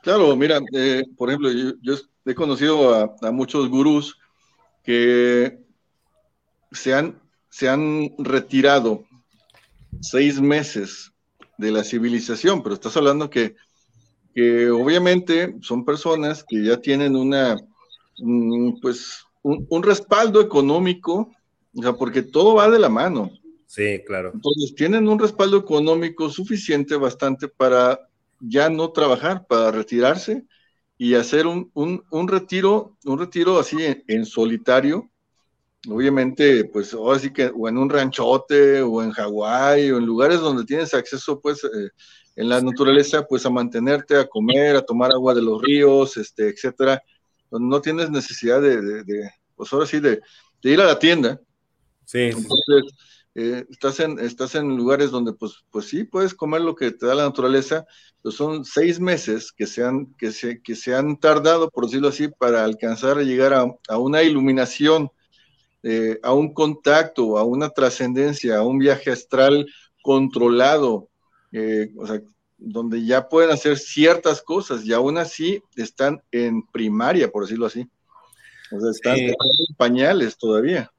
Claro, mira, eh, por ejemplo, yo, he conocido a, muchos gurús que se han, se han retirado seis meses de la civilización, pero estás hablando que, que obviamente son personas que ya tienen una, pues, un, un respaldo económico o sea, porque todo va de la mano. Sí, claro. Entonces, tienen un respaldo económico suficiente, bastante para ya no trabajar, para retirarse y hacer un, retiro, un retiro así en, solitario. Obviamente, pues ahora sí que, o en un ranchote, o en Hawái, o en lugares donde tienes acceso, pues, eh, en la naturaleza, pues a mantenerte, a comer, a tomar agua de los ríos, este, etcétera. No tienes necesidad de, de pues ahora sí, de, de ir a la tienda, Sí. Entonces, eh, estás, en, estás en lugares donde, pues, pues sí, puedes comer lo que te da la naturaleza, pero son seis meses que se han, que se, que se han tardado, por decirlo así, para alcanzar a llegar a, una iluminación, eh, a un contacto, a una trascendencia, a un viaje astral controlado, eh, o sea, donde ya pueden hacer ciertas cosas y aún así están en primaria, por decirlo así. O sea, están en pañales todavía.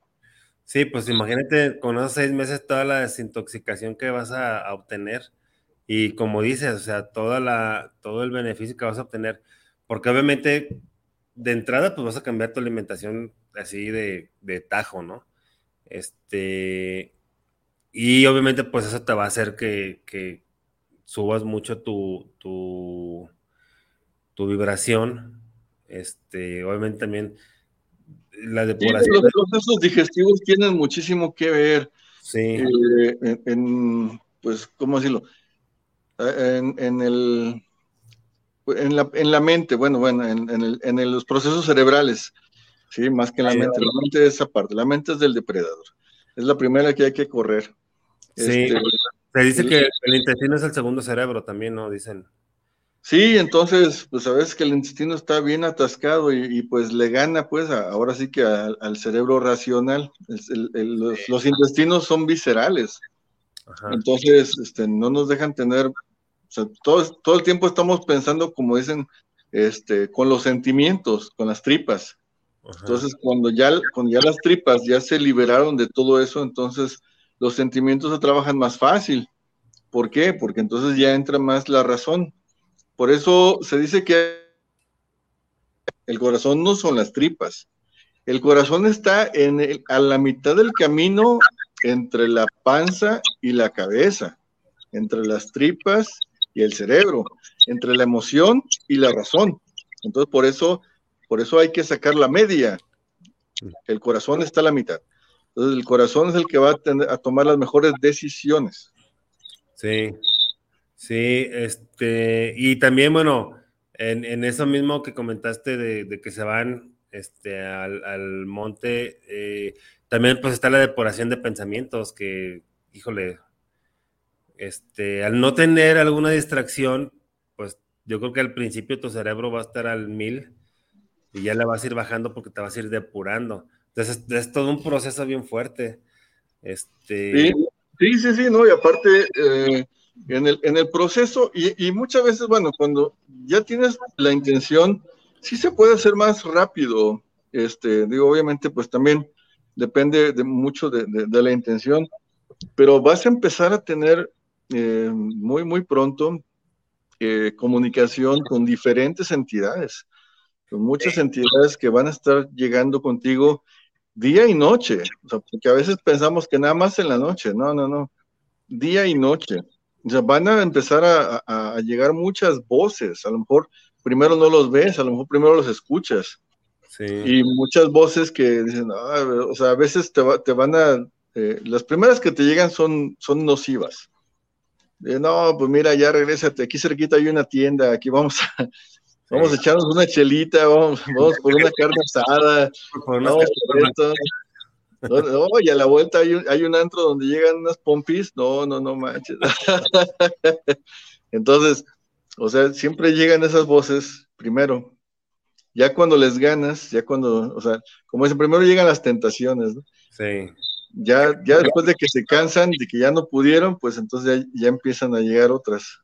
Sí, pues imagínate con esos seis meses toda la desintoxicación que vas a, obtener y como dices, o sea, toda la, todo el beneficio que vas a obtener, porque obviamente de entrada pues vas a cambiar tu alimentación así de, tajo, ¿no? Este, y obviamente pues eso te va a hacer que, subas mucho tu, tu vibración, este, obviamente también la depuración. los procesos digestivos tienen muchísimo que ver. Sí. Eh, en, pues, ¿cómo decirlo? Eh, en, el. En la, en la mente, bueno, bueno, en, el, los procesos cerebrales, sí, más que en la mente. La mente es esa parte, la mente es del depredador. Es la primera que hay que correr. Sí. Este, Se dice que el intestino es el segundo cerebro también, ¿no? Dicen. Sí, entonces, pues sabes que el intestino está bien atascado y, pues le gana, pues, ahora sí que al cerebro racional. los, intestinos son viscerales. Entonces, este, no nos dejan tener, o sea, todo, todo el tiempo estamos pensando, como dicen, este, con los sentimientos, con las tripas. Entonces, cuando ya, cuando ya las tripas ya se liberaron de todo eso, entonces los sentimientos se trabajan más fácil. ¿Por qué? Porque entonces ya entra más la razón por eso se dice que el corazón no son las tripas. El corazón está en a la mitad del camino entre la panza y la cabeza, entre las tripas y el cerebro, entre la emoción y la razón. Entonces, por eso, por eso hay que sacar la media. El corazón está a la mitad. Entonces, el corazón es el que va a, a tomar las mejores decisiones. Sí, Sí, este, y también, bueno, en, eso mismo que comentaste de, que se van este, al, monte, eh, también pues está la depuración de pensamientos, que, híjole, este, al no tener alguna distracción, pues yo creo que al principio tu cerebro va a estar al mil y ya le vas a ir bajando porque te vas a ir depurando. Entonces es, todo un proceso bien fuerte. Este... Sí, sí, sí, no, y aparte, eh, en el, en el proceso y, muchas veces, bueno, cuando ya tienes la intención, sí se puede hacer más rápido. Este, digo, obviamente, pues también depende de mucho de, la intención, pero vas a empezar a tener eh, muy, muy pronto eh, comunicación con diferentes entidades, con muchas entidades que van a estar llegando contigo día y noche, o sea, porque a veces pensamos que nada más en la noche, no, no, no, día y noche. O sea, van a empezar a, llegar muchas voces. A lo mejor primero no los ves, a lo mejor primero los escuchas. Sí. Y muchas voces que dicen, ah, o sea, a veces te, te van a eh, las primeras que te llegan son, son nocivas. no, pues mira, ya regrésate, aquí cerquita hay una tienda, aquí vamos a, vamos a echarnos una chelita, vamos, vamos por una [laughs] carne asada, vamos por esto. No, y a la vuelta hay un, hay un antro donde llegan unas pompis, no, no, no manches. [laughs] Entonces, o sea, siempre llegan esas voces primero. Ya cuando les ganas, ya cuando, o sea, como dicen, primero llegan las tentaciones, ¿no? Sí. Ya, ya después de que se cansan, de que ya no pudieron, pues entonces ya, empiezan a llegar otras.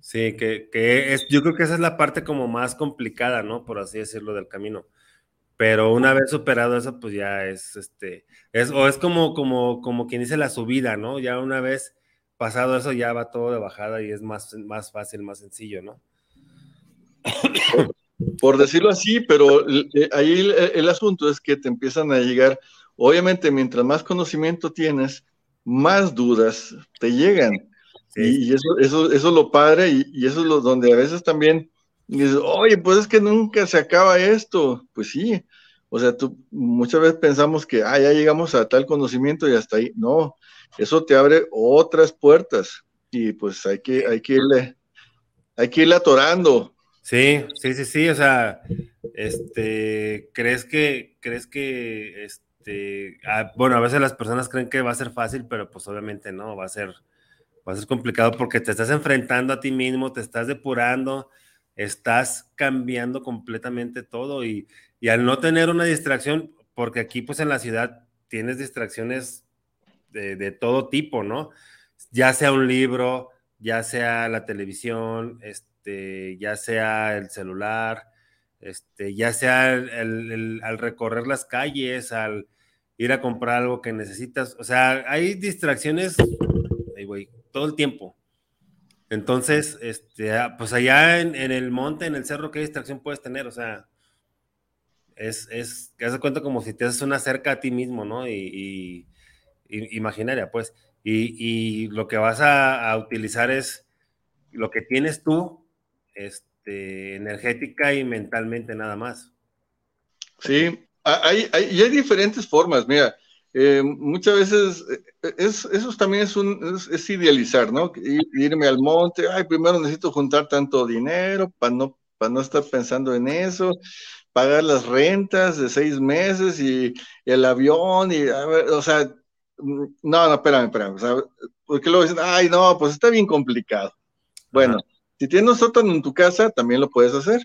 Sí, que, que, es, yo creo que esa es la parte como más complicada, ¿no? Por así decirlo, del camino. Pero una vez superado eso, pues ya es, este, es, o es como, como, como quien dice la subida, ¿no? Ya una vez pasado eso, ya va todo de bajada y es más, más fácil, más sencillo, ¿no? Por decirlo así, pero eh, ahí el, asunto es que te empiezan a llegar, obviamente, mientras más conocimiento tienes, más dudas te llegan. Y, eso, eso, eso es lo padre, y, y, eso es lo donde a veces también dices, oye, pues es que nunca se acaba esto. Pues sí, o sea, tú muchas veces pensamos que ah, ya llegamos a tal conocimiento y hasta ahí. No, eso te abre otras puertas y pues hay que, hay que irle, hay que irle atorando. Sí, sí, sí, sí, o sea, este, ¿crees que, crees que, este, ah, bueno, a veces las personas creen que va a ser fácil, pero pues obviamente no, va a ser, va a ser complicado porque te estás enfrentando a ti mismo, te estás depurando, estás cambiando completamente todo y, y al no tener una distracción, porque aquí pues en la ciudad tienes distracciones de, de, todo tipo, ¿no? Ya sea un libro, ya sea la televisión, este, ya sea el celular, este, ya sea el, al recorrer las calles, al ir a comprar algo que necesitas. O sea, hay distracciones todo el tiempo. Entonces, este, ah, pues allá en, el monte, en el cerro, ¿qué distracción puedes tener? O sea, es, es, que hace cuenta como si te haces una cerca a ti mismo, ¿no? Y, imaginaria, pues. Y, lo que vas a, utilizar es lo que tienes tú, este, energética y mentalmente nada más. Sí, hay, hay, y hay diferentes formas, mira. Eh, muchas veces eh, es, eso también es, un, es, idealizar, ¿no? irme al monte, ay, primero necesito juntar tanto dinero para no, para no estar pensando en eso, pagar las rentas de seis meses y, el avión, y, o sea, no, no, espérame, espérame, o sea, porque luego dicen, ay, no, pues está bien complicado. Bueno, si tienes un sótano en tu casa, también lo puedes hacer.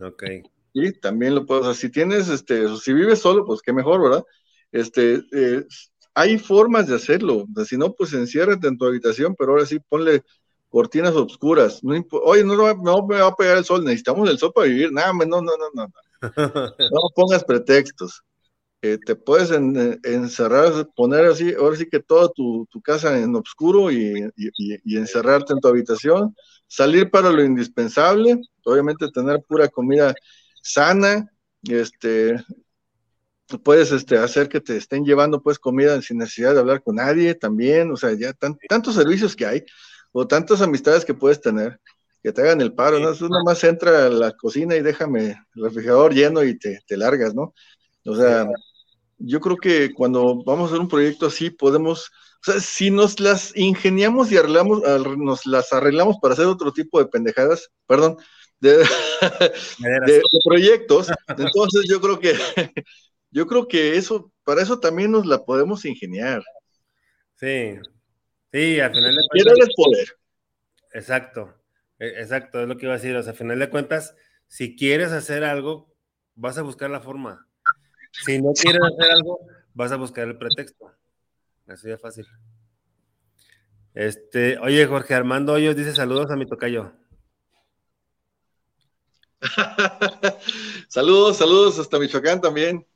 Ok. Y también lo puedes hacer. Si tienes, este, si vives solo, pues qué mejor, ¿verdad? Este, eh, hay formas de hacerlo. si no, pues enciérrate en tu habitación, pero ahora sí ponle cortinas oscuras. No Oye, no, no, me va a pegar el sol, necesitamos el sol para vivir. Nada, no, no, no, no. [laughs] No, pongas pretextos. Eh, te puedes encerrar, poner así, ahora sí que toda tu, casa en oscuro y, y, encerrarte en tu habitación, salir para lo indispensable, obviamente tener pura comida sana, este, puedes este, hacer que te estén llevando pues comida sin necesidad de hablar con nadie también, o sea, ya tantos servicios que hay, o tantas amistades que puedes tener, que te hagan el paro, ¿no? Tú nomás entra a la cocina y déjame el refrigerador lleno y te, te largas, ¿no? O sea, yo creo que cuando vamos a hacer un proyecto así podemos, o sea, si nos las ingeniamos y arreglamos, nos las arreglamos para hacer otro tipo de pendejadas, perdón, de, [laughs] de proyectos, entonces yo creo que [laughs] yo creo que eso, para eso también nos la podemos ingeniar. Sí, sí, al final de cuentas. poder. Exacto, e, exacto, es lo que iba a decir. O sea, al final de cuentas, si quieres hacer algo, vas a buscar la forma. Si no quieres hacer algo, vas a buscar el pretexto. Así de fácil. Este, oye, Jorge Armando Hoyos dice saludos a mi tocayo. [laughs] saludos, saludos hasta Michoacán también.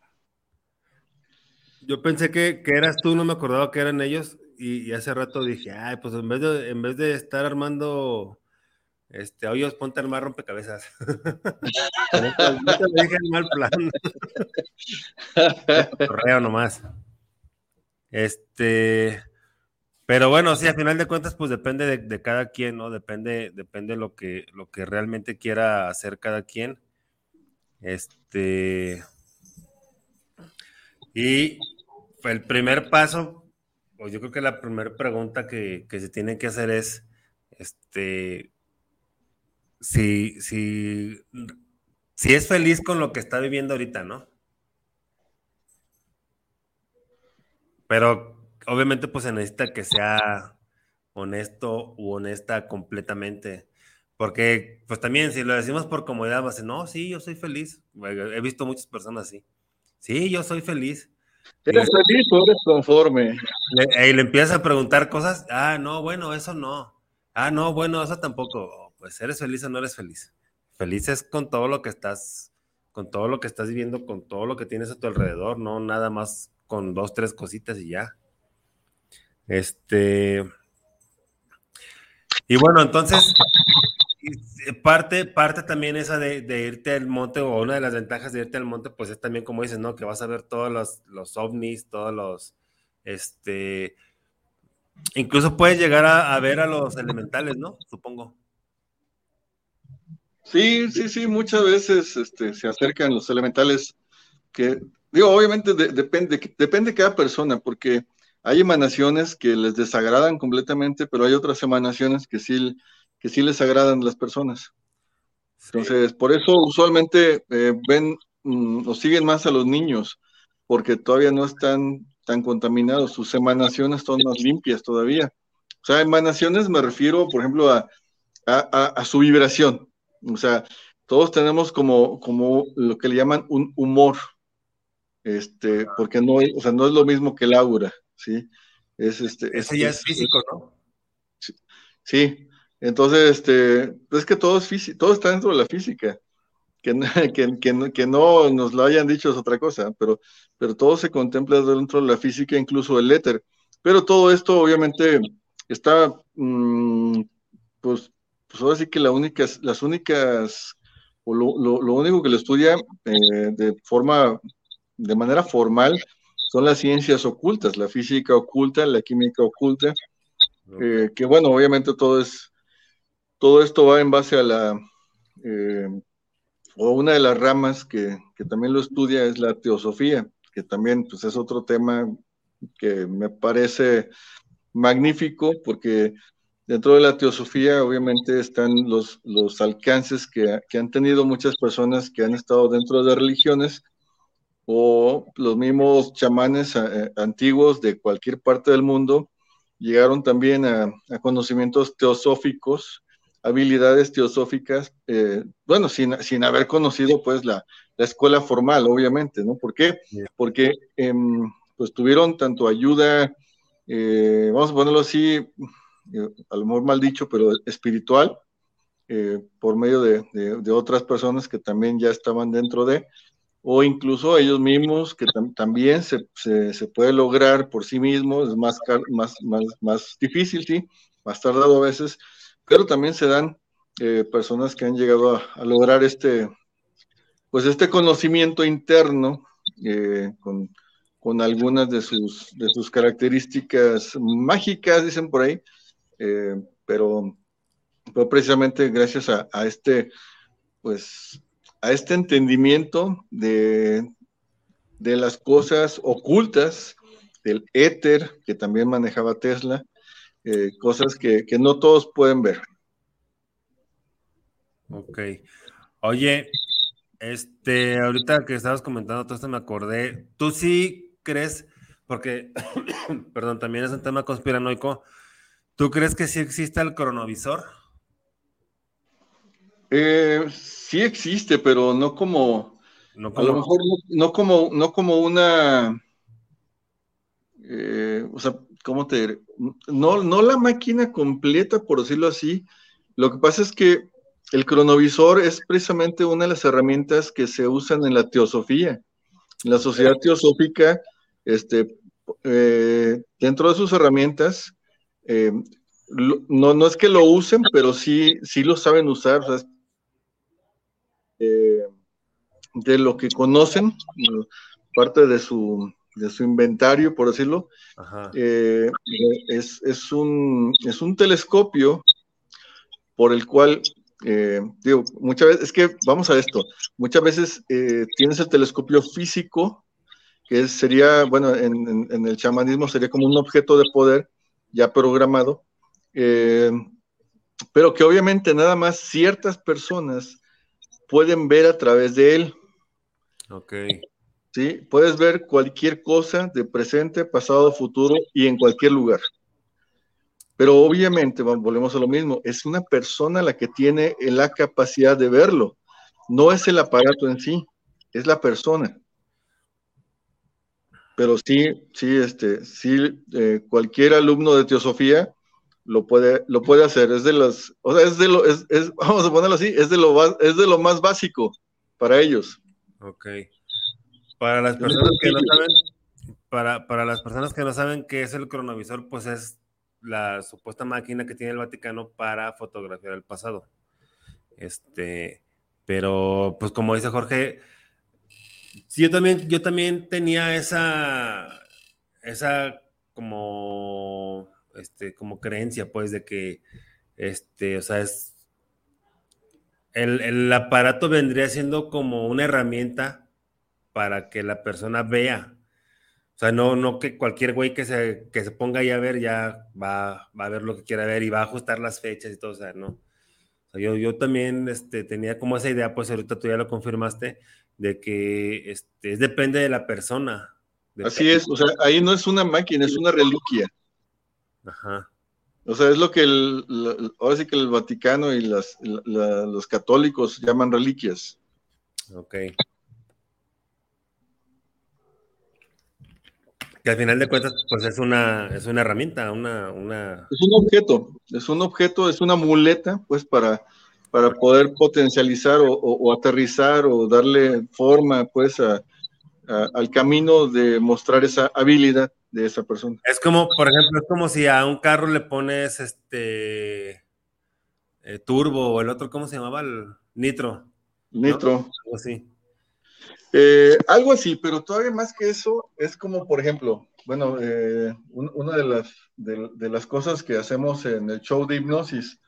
Yo pensé que, eras tú, no me acordaba que eran ellos, y, hace rato dije, ay, pues en vez de, en vez de estar armando este, hoyos, ponte a armar rompecabezas. [laughs] no te dije en mal plan. [laughs] Correo nomás. Este, pero bueno, sí, a final de cuentas, pues depende de, de, cada quien, ¿no? Depende, depende lo que, lo que realmente quiera hacer cada quien. Este. Y el primer paso, yo creo que la primera pregunta que, se tiene que hacer es, este, si, si, si es feliz con lo que está viviendo ahorita, ¿no? Pero obviamente pues se necesita que sea honesto u honesta completamente. Porque pues también si lo decimos por comodidad, va a ser, no, sí, yo soy feliz. He visto muchas personas así. Sí, yo soy feliz. ¿Eres feliz o eres conforme? y le empiezas a preguntar cosas, ah, no, bueno, eso no. Ah, no, bueno, eso tampoco. Pues eres feliz o no eres feliz. Feliz es con todo lo que estás, con todo lo que estás viviendo, con todo lo que tienes a tu alrededor, no nada más con dos, tres cositas y ya. Este. Y bueno, entonces, parte, parte también esa de, irte al monte, o una de las ventajas de irte al monte, pues es también, como dices, ¿no? Que vas a ver todos los, los ovnis, todos los, este, incluso puedes llegar a, ver a los elementales, ¿no? Supongo. Sí, sí, sí, muchas veces este, se acercan los elementales que, digo, obviamente depende, depende de cada persona, porque hay emanaciones que les desagradan completamente, pero hay otras emanaciones que sí, que sí les agradan las personas. Entonces, por eso usualmente eh, ven mm, o siguen más a los niños, porque todavía no están tan contaminados, sus emanaciones son más limpias todavía. O sea, emanaciones me refiero, por ejemplo, a, a, su vibración. O sea, todos tenemos como, como lo que le llaman un humor, este, porque no, o sea, no es lo mismo que el aura. ¿sí? Es, este, Ese ya es, físico, ¿no? Sí, entonces, este, es que todo es físico, todo está dentro de la física. Que, [laughs] que, que, que, no nos lo hayan dicho es otra cosa, pero, pero todo se contempla dentro de la física, incluso el éter. Pero todo esto, obviamente, está, mm, pues, pues ahora sí que la única, las únicas, o lo, lo, único que lo estudia eh, de forma, de manera formal, son las ciencias ocultas, la física oculta, la química oculta, eh, que bueno, obviamente todo es, todo esto va en base a la, eh, o una de las ramas que, también lo estudia es la teosofía, que también pues es otro tema que me parece magnífico porque dentro de la teosofía obviamente están los, los alcances que, que han tenido muchas personas que han estado dentro de religiones o los mismos chamanes eh, antiguos de cualquier parte del mundo llegaron también a, conocimientos teosóficos, habilidades teosóficas, eh, bueno, sin, sin, haber conocido pues la, la, escuela formal, obviamente, ¿no? ¿Por qué? Porque em, pues tuvieron tanto ayuda, eh, vamos a ponerlo así, a lo mejor mal dicho, pero espiritual, por medio de, de, otras personas que también ya estaban dentro de, o incluso ellos mismos, que también se, se, puede lograr por sí mismos, es más, más, más, más difícil, sí, más tardado a veces, pero también se dan eh, personas que han llegado a, lograr este, pues este conocimiento interno eh, con, con, algunas de sus, de sus características mágicas, dicen por ahí, eh, pero, pero, precisamente gracias a, a este, pues, a este entendimiento de, de las cosas ocultas, del éter que también manejaba Tesla, eh, cosas que, no todos pueden ver. Ok. Oye, este, ahorita que estabas comentando todo esto me acordé, ¿tú sí crees, porque, [coughs] perdón, también es un tema conspiranoico, ¿tú crees que sí existe el cronovisor? Eh, sí existe, pero no como, a lo mejor no, como, no como una, eh, o sea, ¿cómo te diré? No, no la máquina completa, por decirlo así. Lo que pasa es que el cronovisor es precisamente una de las herramientas que se usan en la teosofía. En la sociedad teosófica, este, eh, dentro de sus herramientas, eh, no, no es que lo usen, pero sí, sí lo saben usar. O sea, eh, de lo que conocen, parte de su, de su inventario, por decirlo, eh, es, es, un, es un telescopio por el cual, eh, digo, muchas veces, es que vamos a esto, muchas veces tienes el telescopio físico que sería, bueno, en, el chamanismo sería como un objeto de poder ya programado, eh, pero que obviamente nada más ciertas personas pueden ver a través de él. Ok. Sí, puedes ver cualquier cosa de presente, pasado, futuro y en cualquier lugar. Pero obviamente, volvemos a lo mismo, es una persona la que tiene la capacidad de verlo, no es el aparato en sí, es la persona. Pero sí, sí, este, sí, eh, cualquier alumno de teosofía lo puede, lo puede hacer. Es de las, o sea, es de lo, es, vamos a ponerlo así, es de lo, es de lo más básico para ellos. Ok. Para las personas que no saben, para, para las personas que no saben qué es el cronovisor, pues es la supuesta máquina que tiene el Vaticano para fotografiar el pasado. Este, pero pues como dice Jorge, sí, yo también, yo también tenía esa, esa como, este, como creencia, pues, de que, este, o sea, es, el, el aparato vendría siendo como una herramienta para que la persona vea. O sea, no, no que cualquier güey que se, que se ponga ahí a ver ya va, va a ver lo que quiera ver y va a ajustar las fechas y todo, o sea, no. yo, yo también este, tenía como esa idea, pues ahorita tú ya lo confirmaste, de que este, depende de la persona. Así es, o sea, ahí no es una máquina, es una reliquia. Ajá. O sea, es lo que el, ahora sí que el Vaticano y las, los católicos llaman reliquias. Ok. Que al final de cuentas, pues es una, es una herramienta, una, una... Es un objeto, es un objeto, es una muleta, pues para para poder potencializar o, aterrizar o darle forma pues al camino de mostrar esa habilidad de esa persona. Es como, por ejemplo, es como si a un carro le pones este eh, turbo o el otro, ¿cómo se llamaba? El nitro. Nitro. Algo así. Eh, algo así, pero todavía más que eso, es como, por ejemplo, bueno, eh, una de las, de, las cosas que hacemos en el show de hipnosis,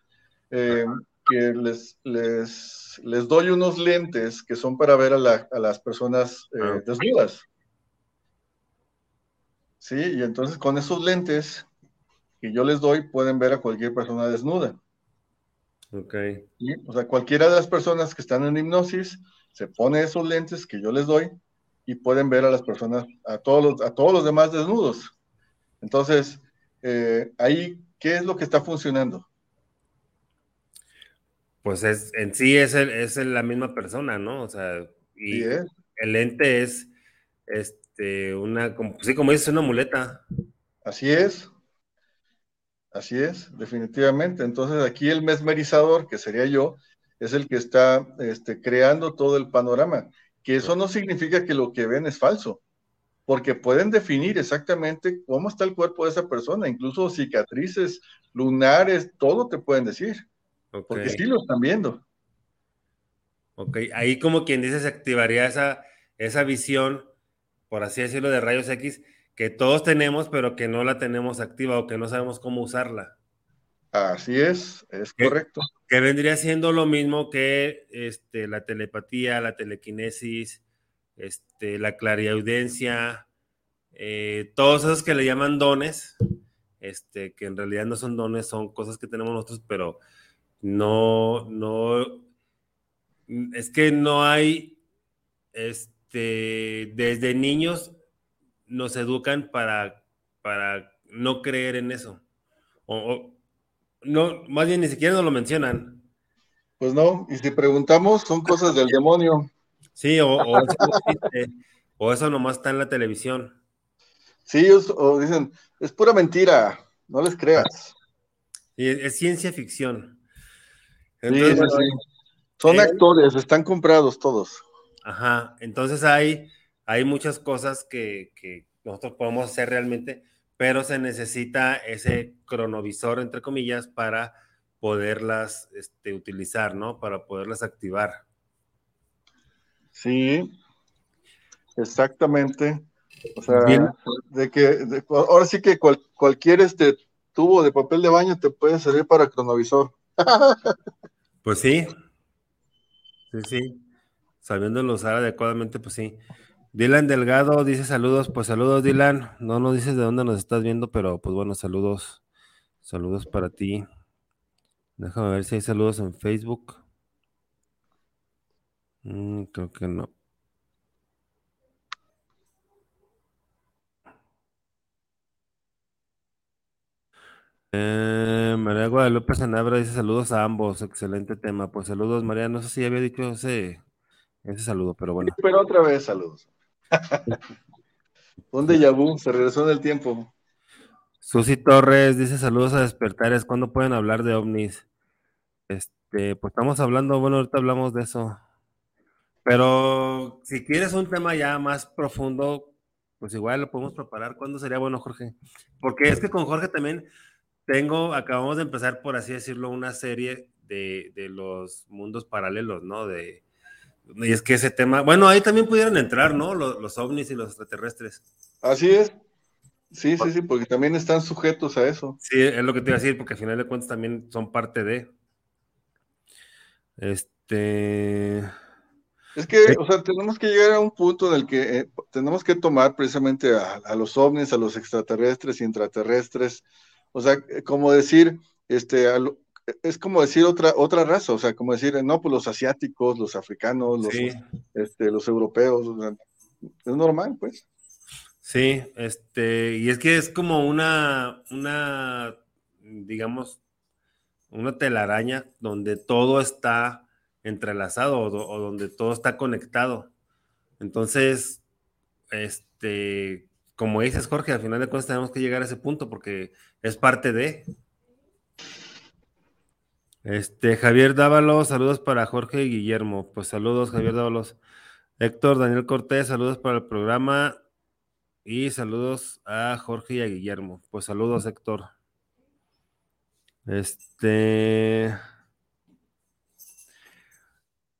que les, les, les, doy unos lentes que son para ver a, las personas eh, ah. desnudas. Sí, y entonces con esos lentes que yo les doy pueden ver a cualquier persona desnuda. Ok. O sea, cualquiera de las personas que están en hipnosis se pone esos lentes que yo les doy y pueden ver a las personas, a todos los, a todos los demás desnudos. Entonces, eh, ahí, ¿qué es lo que está funcionando? pues es, en sí es, es la misma persona, ¿no? O sea, y el ente es, este, una, como, sí, como dices, una muleta. Así es. Así es, definitivamente. Entonces aquí el mesmerizador, que sería yo, es el que está este, creando todo el panorama. Que eso no significa que lo que ven es falso, porque pueden definir exactamente cómo está el cuerpo de esa persona, incluso cicatrices, lunares, todo te pueden decir. Porque sí lo están viendo. Ok, ahí como quien dice se activaría esa, esa visión, por así decirlo, de rayos X, que todos tenemos, pero que no la tenemos activa o que no sabemos cómo usarla. Así es, es correcto. Que vendría siendo lo mismo que este, la telepatía, la telequinesis, este, la clariaudiencia, eh, todos esos que le llaman dones, este, que en realidad no son dones, son cosas que tenemos nosotros, pero no, no, es que no hay, este, desde niños nos educan para, para no creer en eso. O, no, más bien ni siquiera nos lo mencionan. Pues no, y si preguntamos, son cosas del demonio. Sí, o, o, eso, o eso nomás está en la televisión. Sí, o dicen, es pura mentira, no les creas. es ciencia ficción. Son eh, actores, están comprados todos. Ajá, entonces hay, hay muchas cosas que, nosotros podemos hacer realmente, pero se necesita ese cronovisor, entre comillas, para poderlas este, utilizar, ¿no? Para poderlas activar. Sí, exactamente. O sea, de que ahora sí que cualquier este tubo de papel de baño te puede servir para cronovisor. Pues sí. Sí, sí. Sabiéndolo usar adecuadamente, pues sí. Dylan Delgado dice saludos, pues saludos Dylan, no nos dices de dónde nos estás viendo, pero pues bueno, saludos, saludos para ti. Déjame ver si hay saludos en Facebook. Mm, creo que no. Eh, María Guadalupe Sanabra dice saludos a ambos, excelente tema. Pues saludos, María. No sé si había dicho ese, ese saludo, pero bueno. pero otra vez saludos. Un déjà vu, se regresó en el tiempo. Susi Torres dice saludos a despertares. ¿Cuándo pueden hablar de ovnis? Este, pues estamos hablando, bueno, ahorita hablamos de eso. Pero si quieres un tema ya más profundo, pues igual lo podemos preparar. ¿Cuándo sería bueno, Jorge? Porque es que con Jorge también tengo, acabamos de empezar, por así decirlo, una serie de, los mundos paralelos, ¿no? De, y es que ese tema, bueno, ahí también pudieron entrar, ¿no? Los, ovnis y los extraterrestres. Así es. Sí, sí, sí, porque también están sujetos a eso. Sí, es lo que te iba a decir, porque al final de cuentas también son parte de. Este. Es que, o sea, tenemos que llegar a un punto en el que eh, tenemos que tomar precisamente a, a, los ovnis, a los extraterrestres y intraterrestres, o sea, eh, como decir, este, es como decir otra, otra raza, o sea, como decir, no, pues los asiáticos, los africanos, los, este, los europeos, es normal, pues. Sí, este, y es que es como una, una, digamos, una telaraña donde todo está entrelazado o, o donde todo está conectado. Entonces, este, como dices, Jorge, al final de cuentas tenemos que llegar a ese punto porque es parte de. Este, Javier Dávalos, saludos para Jorge y Guillermo. Pues saludos, Javier Dávalos. Héctor Daniel Cortés, saludos para el programa. Y saludos a Jorge y a Guillermo. Pues saludos, Héctor. Este.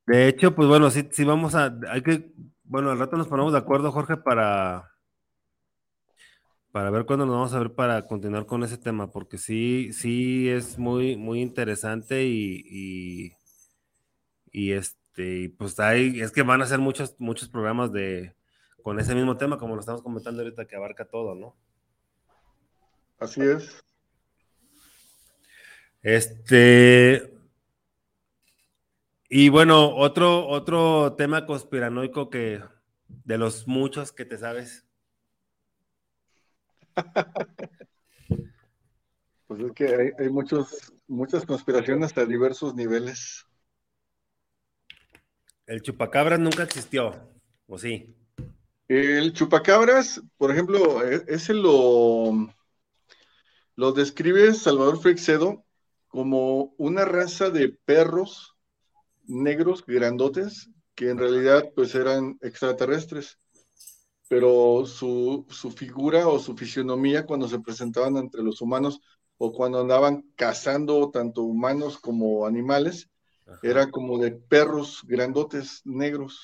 De hecho, pues bueno, sí, sí vamos a. Hay que. Bueno, al rato nos ponemos de acuerdo, Jorge, para para ver cuándo nos vamos a ver para continuar con ese tema, porque sí, sí es muy, muy interesante y, y, este, pues hay, es que van a ser muchos, muchos programas de, con ese mismo tema, como lo estamos comentando ahorita, que abarca todo, ¿no? Así es. Este, y bueno, otro, otro tema conspiranoico que, de los muchos que te sabes. Pues es que hay, muchos, muchas conspiraciones a diversos niveles. El chupacabras nunca existió, ¿o sí? El chupacabras, por ejemplo, e, ese lo, lo describe Salvador Freixedo como una raza de perros negros grandotes que en realidad pues eran extraterrestres pero su, figura o su fisionomía cuando se presentaban entre los humanos o cuando andaban cazando tanto humanos como animales, era como de perros grandotes negros.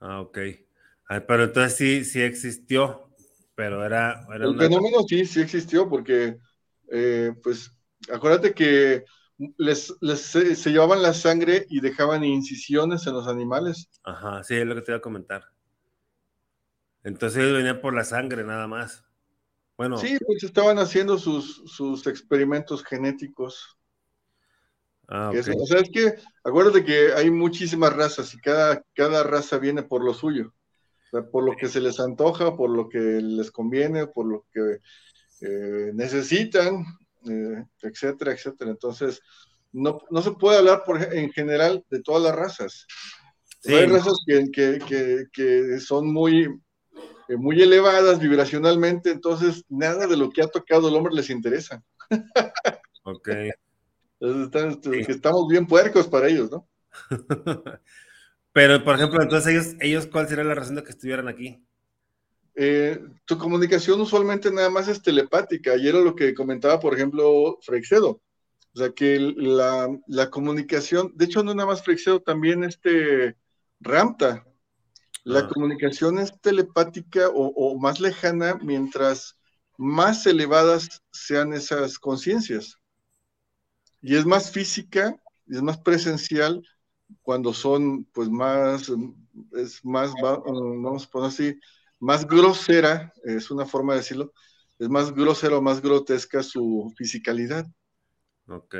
Ah, ok. Ah, pero entonces sí, sí existió, pero era... El fenómeno sí, sí existió, porque, eh, pues, acuérdate que les, se, llevaban la sangre y dejaban incisiones en los animales. Ajá, sí, es lo que te iba a comentar. Entonces ellos venían por la sangre nada más. Bueno. Sí, pues estaban haciendo sus, sus experimentos genéticos. Ah, o sea, es que acuérdate que hay muchísimas razas y cada, cada raza viene por lo suyo. O sea, por lo que se les antoja, por lo que les conviene, por lo que eh, necesitan, eh, etcétera, etcétera. Entonces, no, se puede hablar por, en general de todas las razas. Hay razas que, que son muy, muy elevadas vibracionalmente, entonces nada de lo que ha tocado el hombre les interesa. Ok. Entonces, estamos bien puercos para ellos, ¿no? [laughs] Pero, por ejemplo, entonces ellos, ellos ¿cuál sería la razón de que estuvieran aquí? Eh, tu comunicación usualmente nada más es telepática, y era lo que comentaba, por ejemplo, Freixedo. O sea, que la, la comunicación, de hecho, no nada más Freixedo, también este Ramta, la ah. comunicación es telepática o, más lejana mientras más elevadas sean esas conciencias. Y es más física, y es más presencial cuando son pues más, es más, vamos a poner así, más grosera, es una forma de decirlo, es más grosera o más grotesca su fisicalidad. Ok.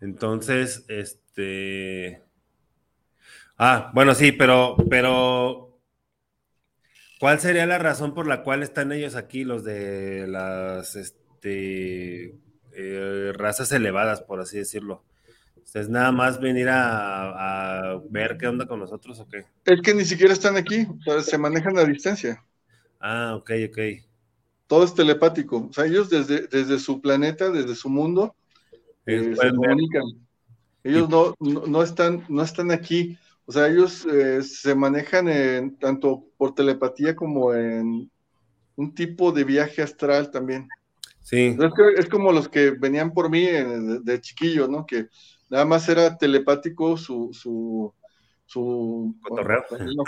Entonces, este... Ah, bueno, sí, pero, pero, ¿cuál sería la razón por la cual están ellos aquí, los de las, este, eh, razas elevadas, por así decirlo? ¿Es nada más venir a, ver qué onda con nosotros o qué? Es que ni siquiera están aquí, se manejan a distancia. Ah, ok, ok. Todo es telepático. O sea, ellos desde, desde su planeta, desde su mundo, eh, se comunican. Ellos no, no, están, no están aquí. O sea, ellos eh, se manejan en, tanto por telepatía como en un tipo de viaje astral también. Sí. Es, como los que venían por mí de, chiquillo, ¿no? Que nada más era telepático su, su, su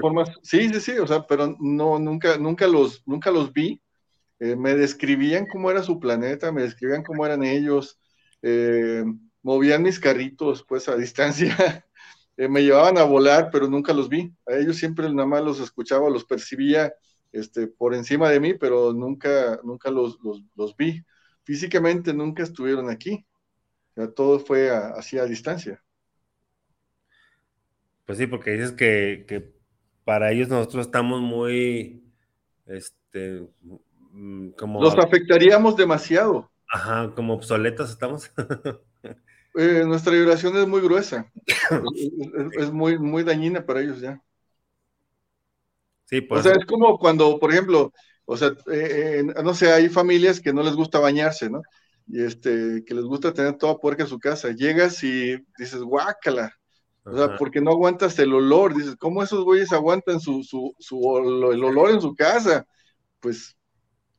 forma, sí, sí, sí, o sea, pero no, nunca, nunca los, nunca los vi. Eh, me describían cómo era su planeta, me describían cómo eran ellos, eh, movían mis carritos, pues, a distancia. [laughs] Eh, me llevaban a volar, pero nunca los vi. A ellos siempre nada más los escuchaba, los percibía este, por encima de mí, pero nunca, nunca los, los, vi. Físicamente nunca estuvieron aquí. todo fue así a distancia. Pues sí, porque dices que, para ellos nosotros estamos muy, este, mm, como... Los afectaríamos demasiado. Ajá, como obsoletos estamos. [laughs] Eh, nuestra vibración es muy gruesa. [coughs] es, muy, muy dañina para ellos ya. Sí, pues. O sea, es como cuando, por ejemplo, o sea, eh, no sé, hay familias que no les gusta bañarse, ¿no? Y este, que les gusta tener toda puerca en su casa. Llegas y dices, guácala. O sea, porque no aguantas el olor. Dices, ¿cómo esos güeyes aguantan su, su, su, el olor en su casa? Pues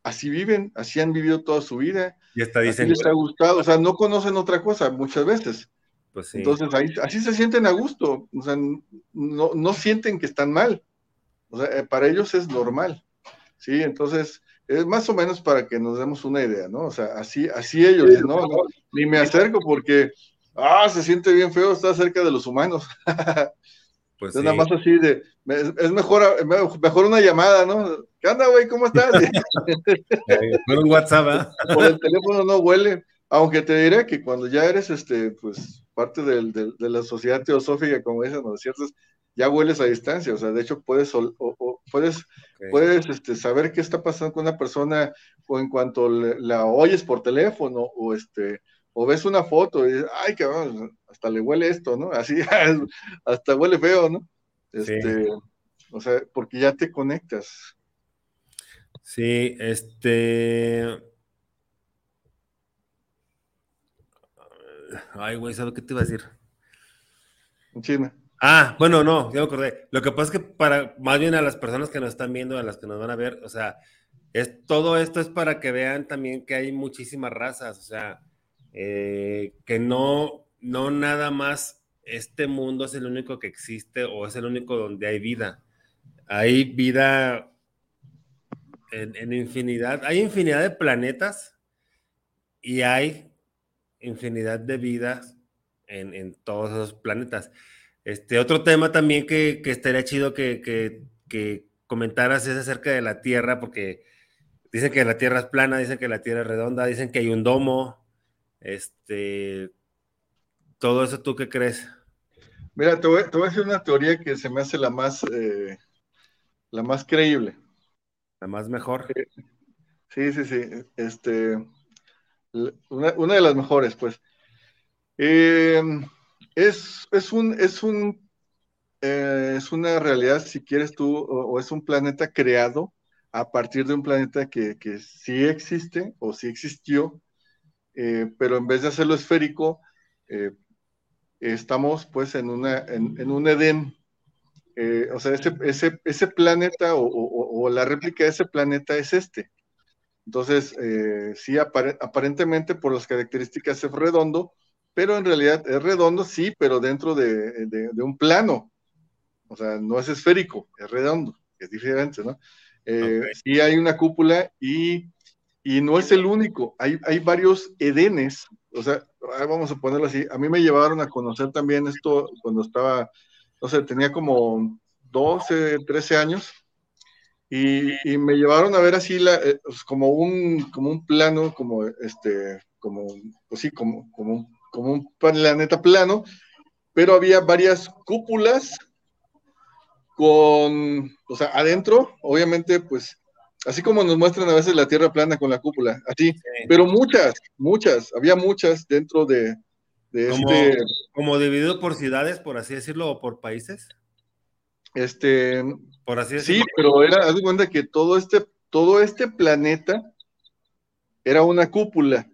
así viven, así han vivido toda su vida. Y está dicen. les ha gustado, o sea, no conocen otra cosa muchas veces. Pues sí. Entonces, ahí, así se sienten a gusto, o sea, no, no sienten que están mal. O sea, eh, para ellos es normal. Sí, entonces, es más o menos para que nos demos una idea, ¿no? O sea, así, así ellos, ¿no? Ni me acerco porque, ah, se siente bien feo estar cerca de los humanos. [laughs] Pues es nada más así de, es mejor, mejor una llamada, ¿no? ¿Qué onda, güey? ¿Cómo estás? [laughs] Por un WhatsApp, ¿eh? Por el teléfono no huele, aunque te diré que cuando ya eres, este, pues, parte del, de la sociedad teosófica, como dicen ¿no es cierto? Ya hueles a distancia, o sea, de hecho puedes, o, puedes, puedes este, saber qué está pasando con una persona o en cuanto la oyes por teléfono o este, o ves una foto y dices, ay, cabrón, hasta le huele esto, ¿no? Así, [laughs] hasta huele feo, ¿no? Este, O sea, porque ya te conectas. Sí, este. Ay, güey, ¿sabes qué te iba a decir? China. Ah, bueno, no, ya me acordé. Lo que pasa es que para, más bien a las personas que nos están viendo, a las que nos van a ver, o sea, es, todo esto es para que vean también que hay muchísimas razas, o sea, eh, que no, no nada más este mundo es el único que existe o es el único donde hay vida. Hay vida en, infinidad, hay infinidad de planetas y hay infinidad de vidas en, todos esos planetas. Este otro tema también que, estaría chido que, que, comentaras es acerca de la Tierra, porque dicen que la Tierra es plana, dicen que la Tierra es redonda, dicen que hay un domo, este, todo eso, ¿tú qué crees? Mira, te voy, a decir una teoría que se me hace la más, eh, la más creíble. La más mejor. Eh, sí, sí, sí. Este, una, de las mejores, pues. Eh, es, es, un, es, un, es una realidad, si quieres tú, o, es un planeta creado a partir de un planeta que, que sí existe o sí existió eh, pero en vez de hacerlo esférico, eh, estamos pues en, una, en, un Edén. Eh, o sea, ese, ese, planeta o, la réplica de ese planeta es este. Entonces, sí, aparentemente por las características es redondo, pero en realidad es redondo, sí, pero dentro de, de, un plano. O sea, no es esférico, es redondo, es diferente, ¿no? Sí hay una cúpula y y no es el único, hay, hay varios edenes, o sea, vamos a ponerlo así, a mí me llevaron a conocer también esto cuando estaba, no sé, tenía como 12, 13 años, y, me llevaron a ver así la, eh, pues, como, un, como un plano, como este, como, pues sí, como, como, como un planeta plano, pero había varias cúpulas con, o sea, adentro, obviamente, pues, así como nos muestran a veces la Tierra plana con la cúpula, así, pero muchas, muchas, había muchas dentro de, de como, este... Como dividido por ciudades, por así decirlo, o por países. Este, por así decirlo. Sí, pero era, haz de cuenta que todo este, todo este planeta era una cúpula.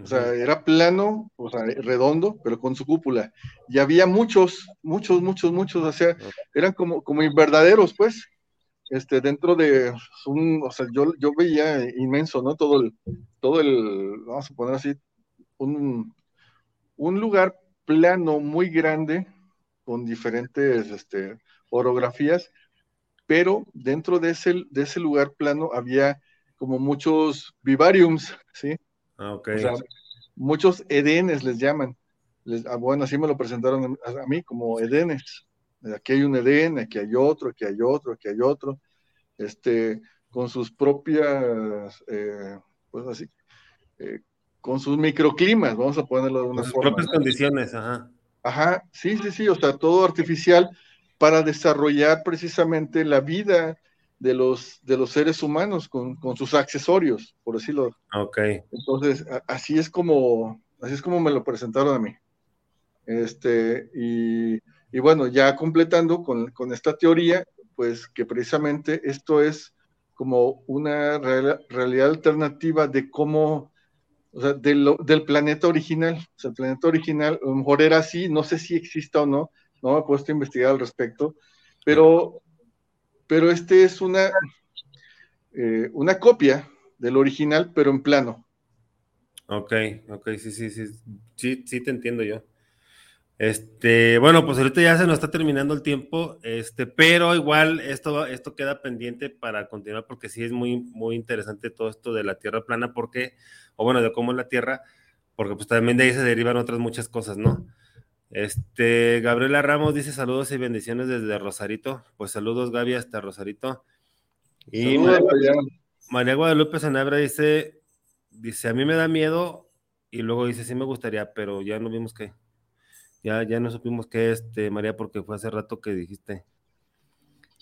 O sea, era plano, o sea, redondo, pero con su cúpula. Y había muchos, muchos, muchos, muchos, o sea, eran como, como verdaderos, pues, este, dentro de un, o sea, yo, yo veía inmenso, ¿no? Todo el, todo el, vamos a poner así, un, un lugar plano muy grande, con diferentes, este, orografías, pero dentro de ese, de ese lugar plano había como muchos vivariums, ¿sí? Ah, o sea, muchos edenes les llaman. Ah, bueno, así me lo presentaron a, mí como edenes. Aquí hay un edén, aquí hay otro, aquí hay otro, aquí hay otro. Este, con sus propias, eh, pues así, eh, con sus microclimas, vamos a ponerlo de una sus forma. propias condiciones, ajá. Ajá, sí, sí, sí, o sea, todo artificial para desarrollar precisamente la vida de los, de los seres humanos con, sus accesorios, por decirlo. Ok. Entonces, así es como, así es como me lo presentaron a mí. Este, y, bueno, ya completando con, esta teoría, pues que precisamente esto es como una realidad alternativa de cómo, o sea, del planeta original. O sea, el planeta original a lo mejor era así, no sé si exista o no, no me he puesto a investigar al respecto, pero pero este es una, eh, una copia del original, pero en plano. Ok, ok, sí, sí, sí, sí, sí te entiendo yo. Este, bueno, pues ahorita ya se nos está terminando el tiempo, este, pero igual esto, esto queda pendiente para continuar porque sí es muy, muy interesante todo esto de la Tierra plana, porque, o bueno, de cómo es la Tierra, porque pues también de ahí se derivan otras muchas cosas, ¿no? Este, Gabriela Ramos dice saludos y bendiciones desde Rosarito. Pues saludos, Gaby, hasta Rosarito. Y María, Guadalupe Sanabra dice, dice, a mí me da miedo, y luego dice, sí me gustaría, pero ya no vimos qué. Ya, ya no supimos qué, este, María, porque fue hace rato que dijiste.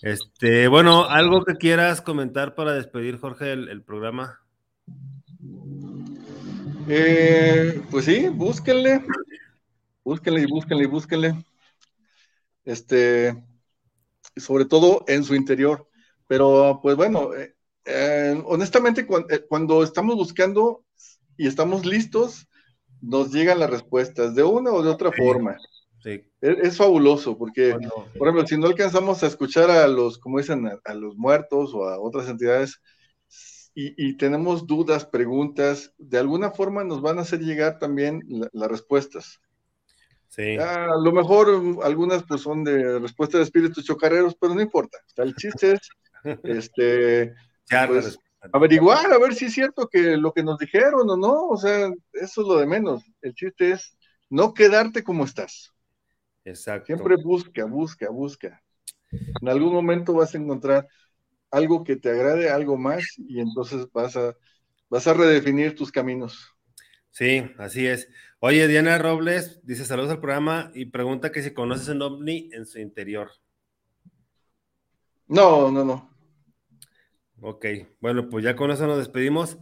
Este, bueno, algo que quieras comentar para despedir, Jorge, el, programa. Eh, pues sí, búsquenle búsquenle y búsquenle y búsquenle. Este, sobre todo en su interior. Pero, pues bueno, eh, eh, honestamente, eh, cuando, estamos buscando y estamos listos, nos llegan las respuestas de una o de otra forma. Sí. Es, fabuloso, porque, por ejemplo, si no alcanzamos a escuchar a los, como dicen, a, los muertos o a otras entidades, y, tenemos dudas, preguntas, de alguna forma nos van a hacer llegar también las respuestas. A lo mejor um, algunas pues son de respuesta de espíritus chocarreros, pero no importa. el chiste es [laughs] este, pues, averiguar, a ver si es cierto que lo que nos dijeron o no. O sea, eso es lo de menos. El chiste es no quedarte como estás. Exacto. Siempre busca, busca, busca. En algún momento vas a encontrar algo que te agrade, algo más, y entonces vas a, vas a redefinir tus caminos. Sí, así es. Oye, Diana Robles dice saludos al programa y pregunta que si conoces un ovni en su interior. No, no, no. Ok, bueno, pues ya con eso nos despedimos.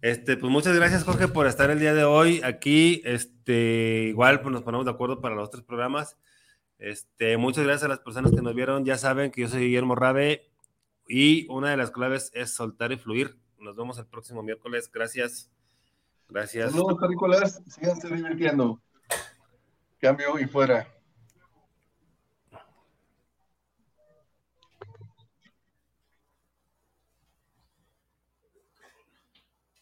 Este, pues muchas gracias, Jorge, por estar el día de hoy aquí. Este, igual pues nos ponemos de acuerdo para los tres programas. Este, muchas gracias a las personas que nos vieron. Ya saben que yo soy Guillermo Rabe y una de las claves es soltar y fluir. Nos vemos el próximo miércoles. Gracias. Gracias. Saludos, Nicolás. Síganse divirtiendo. Cambio y fuera.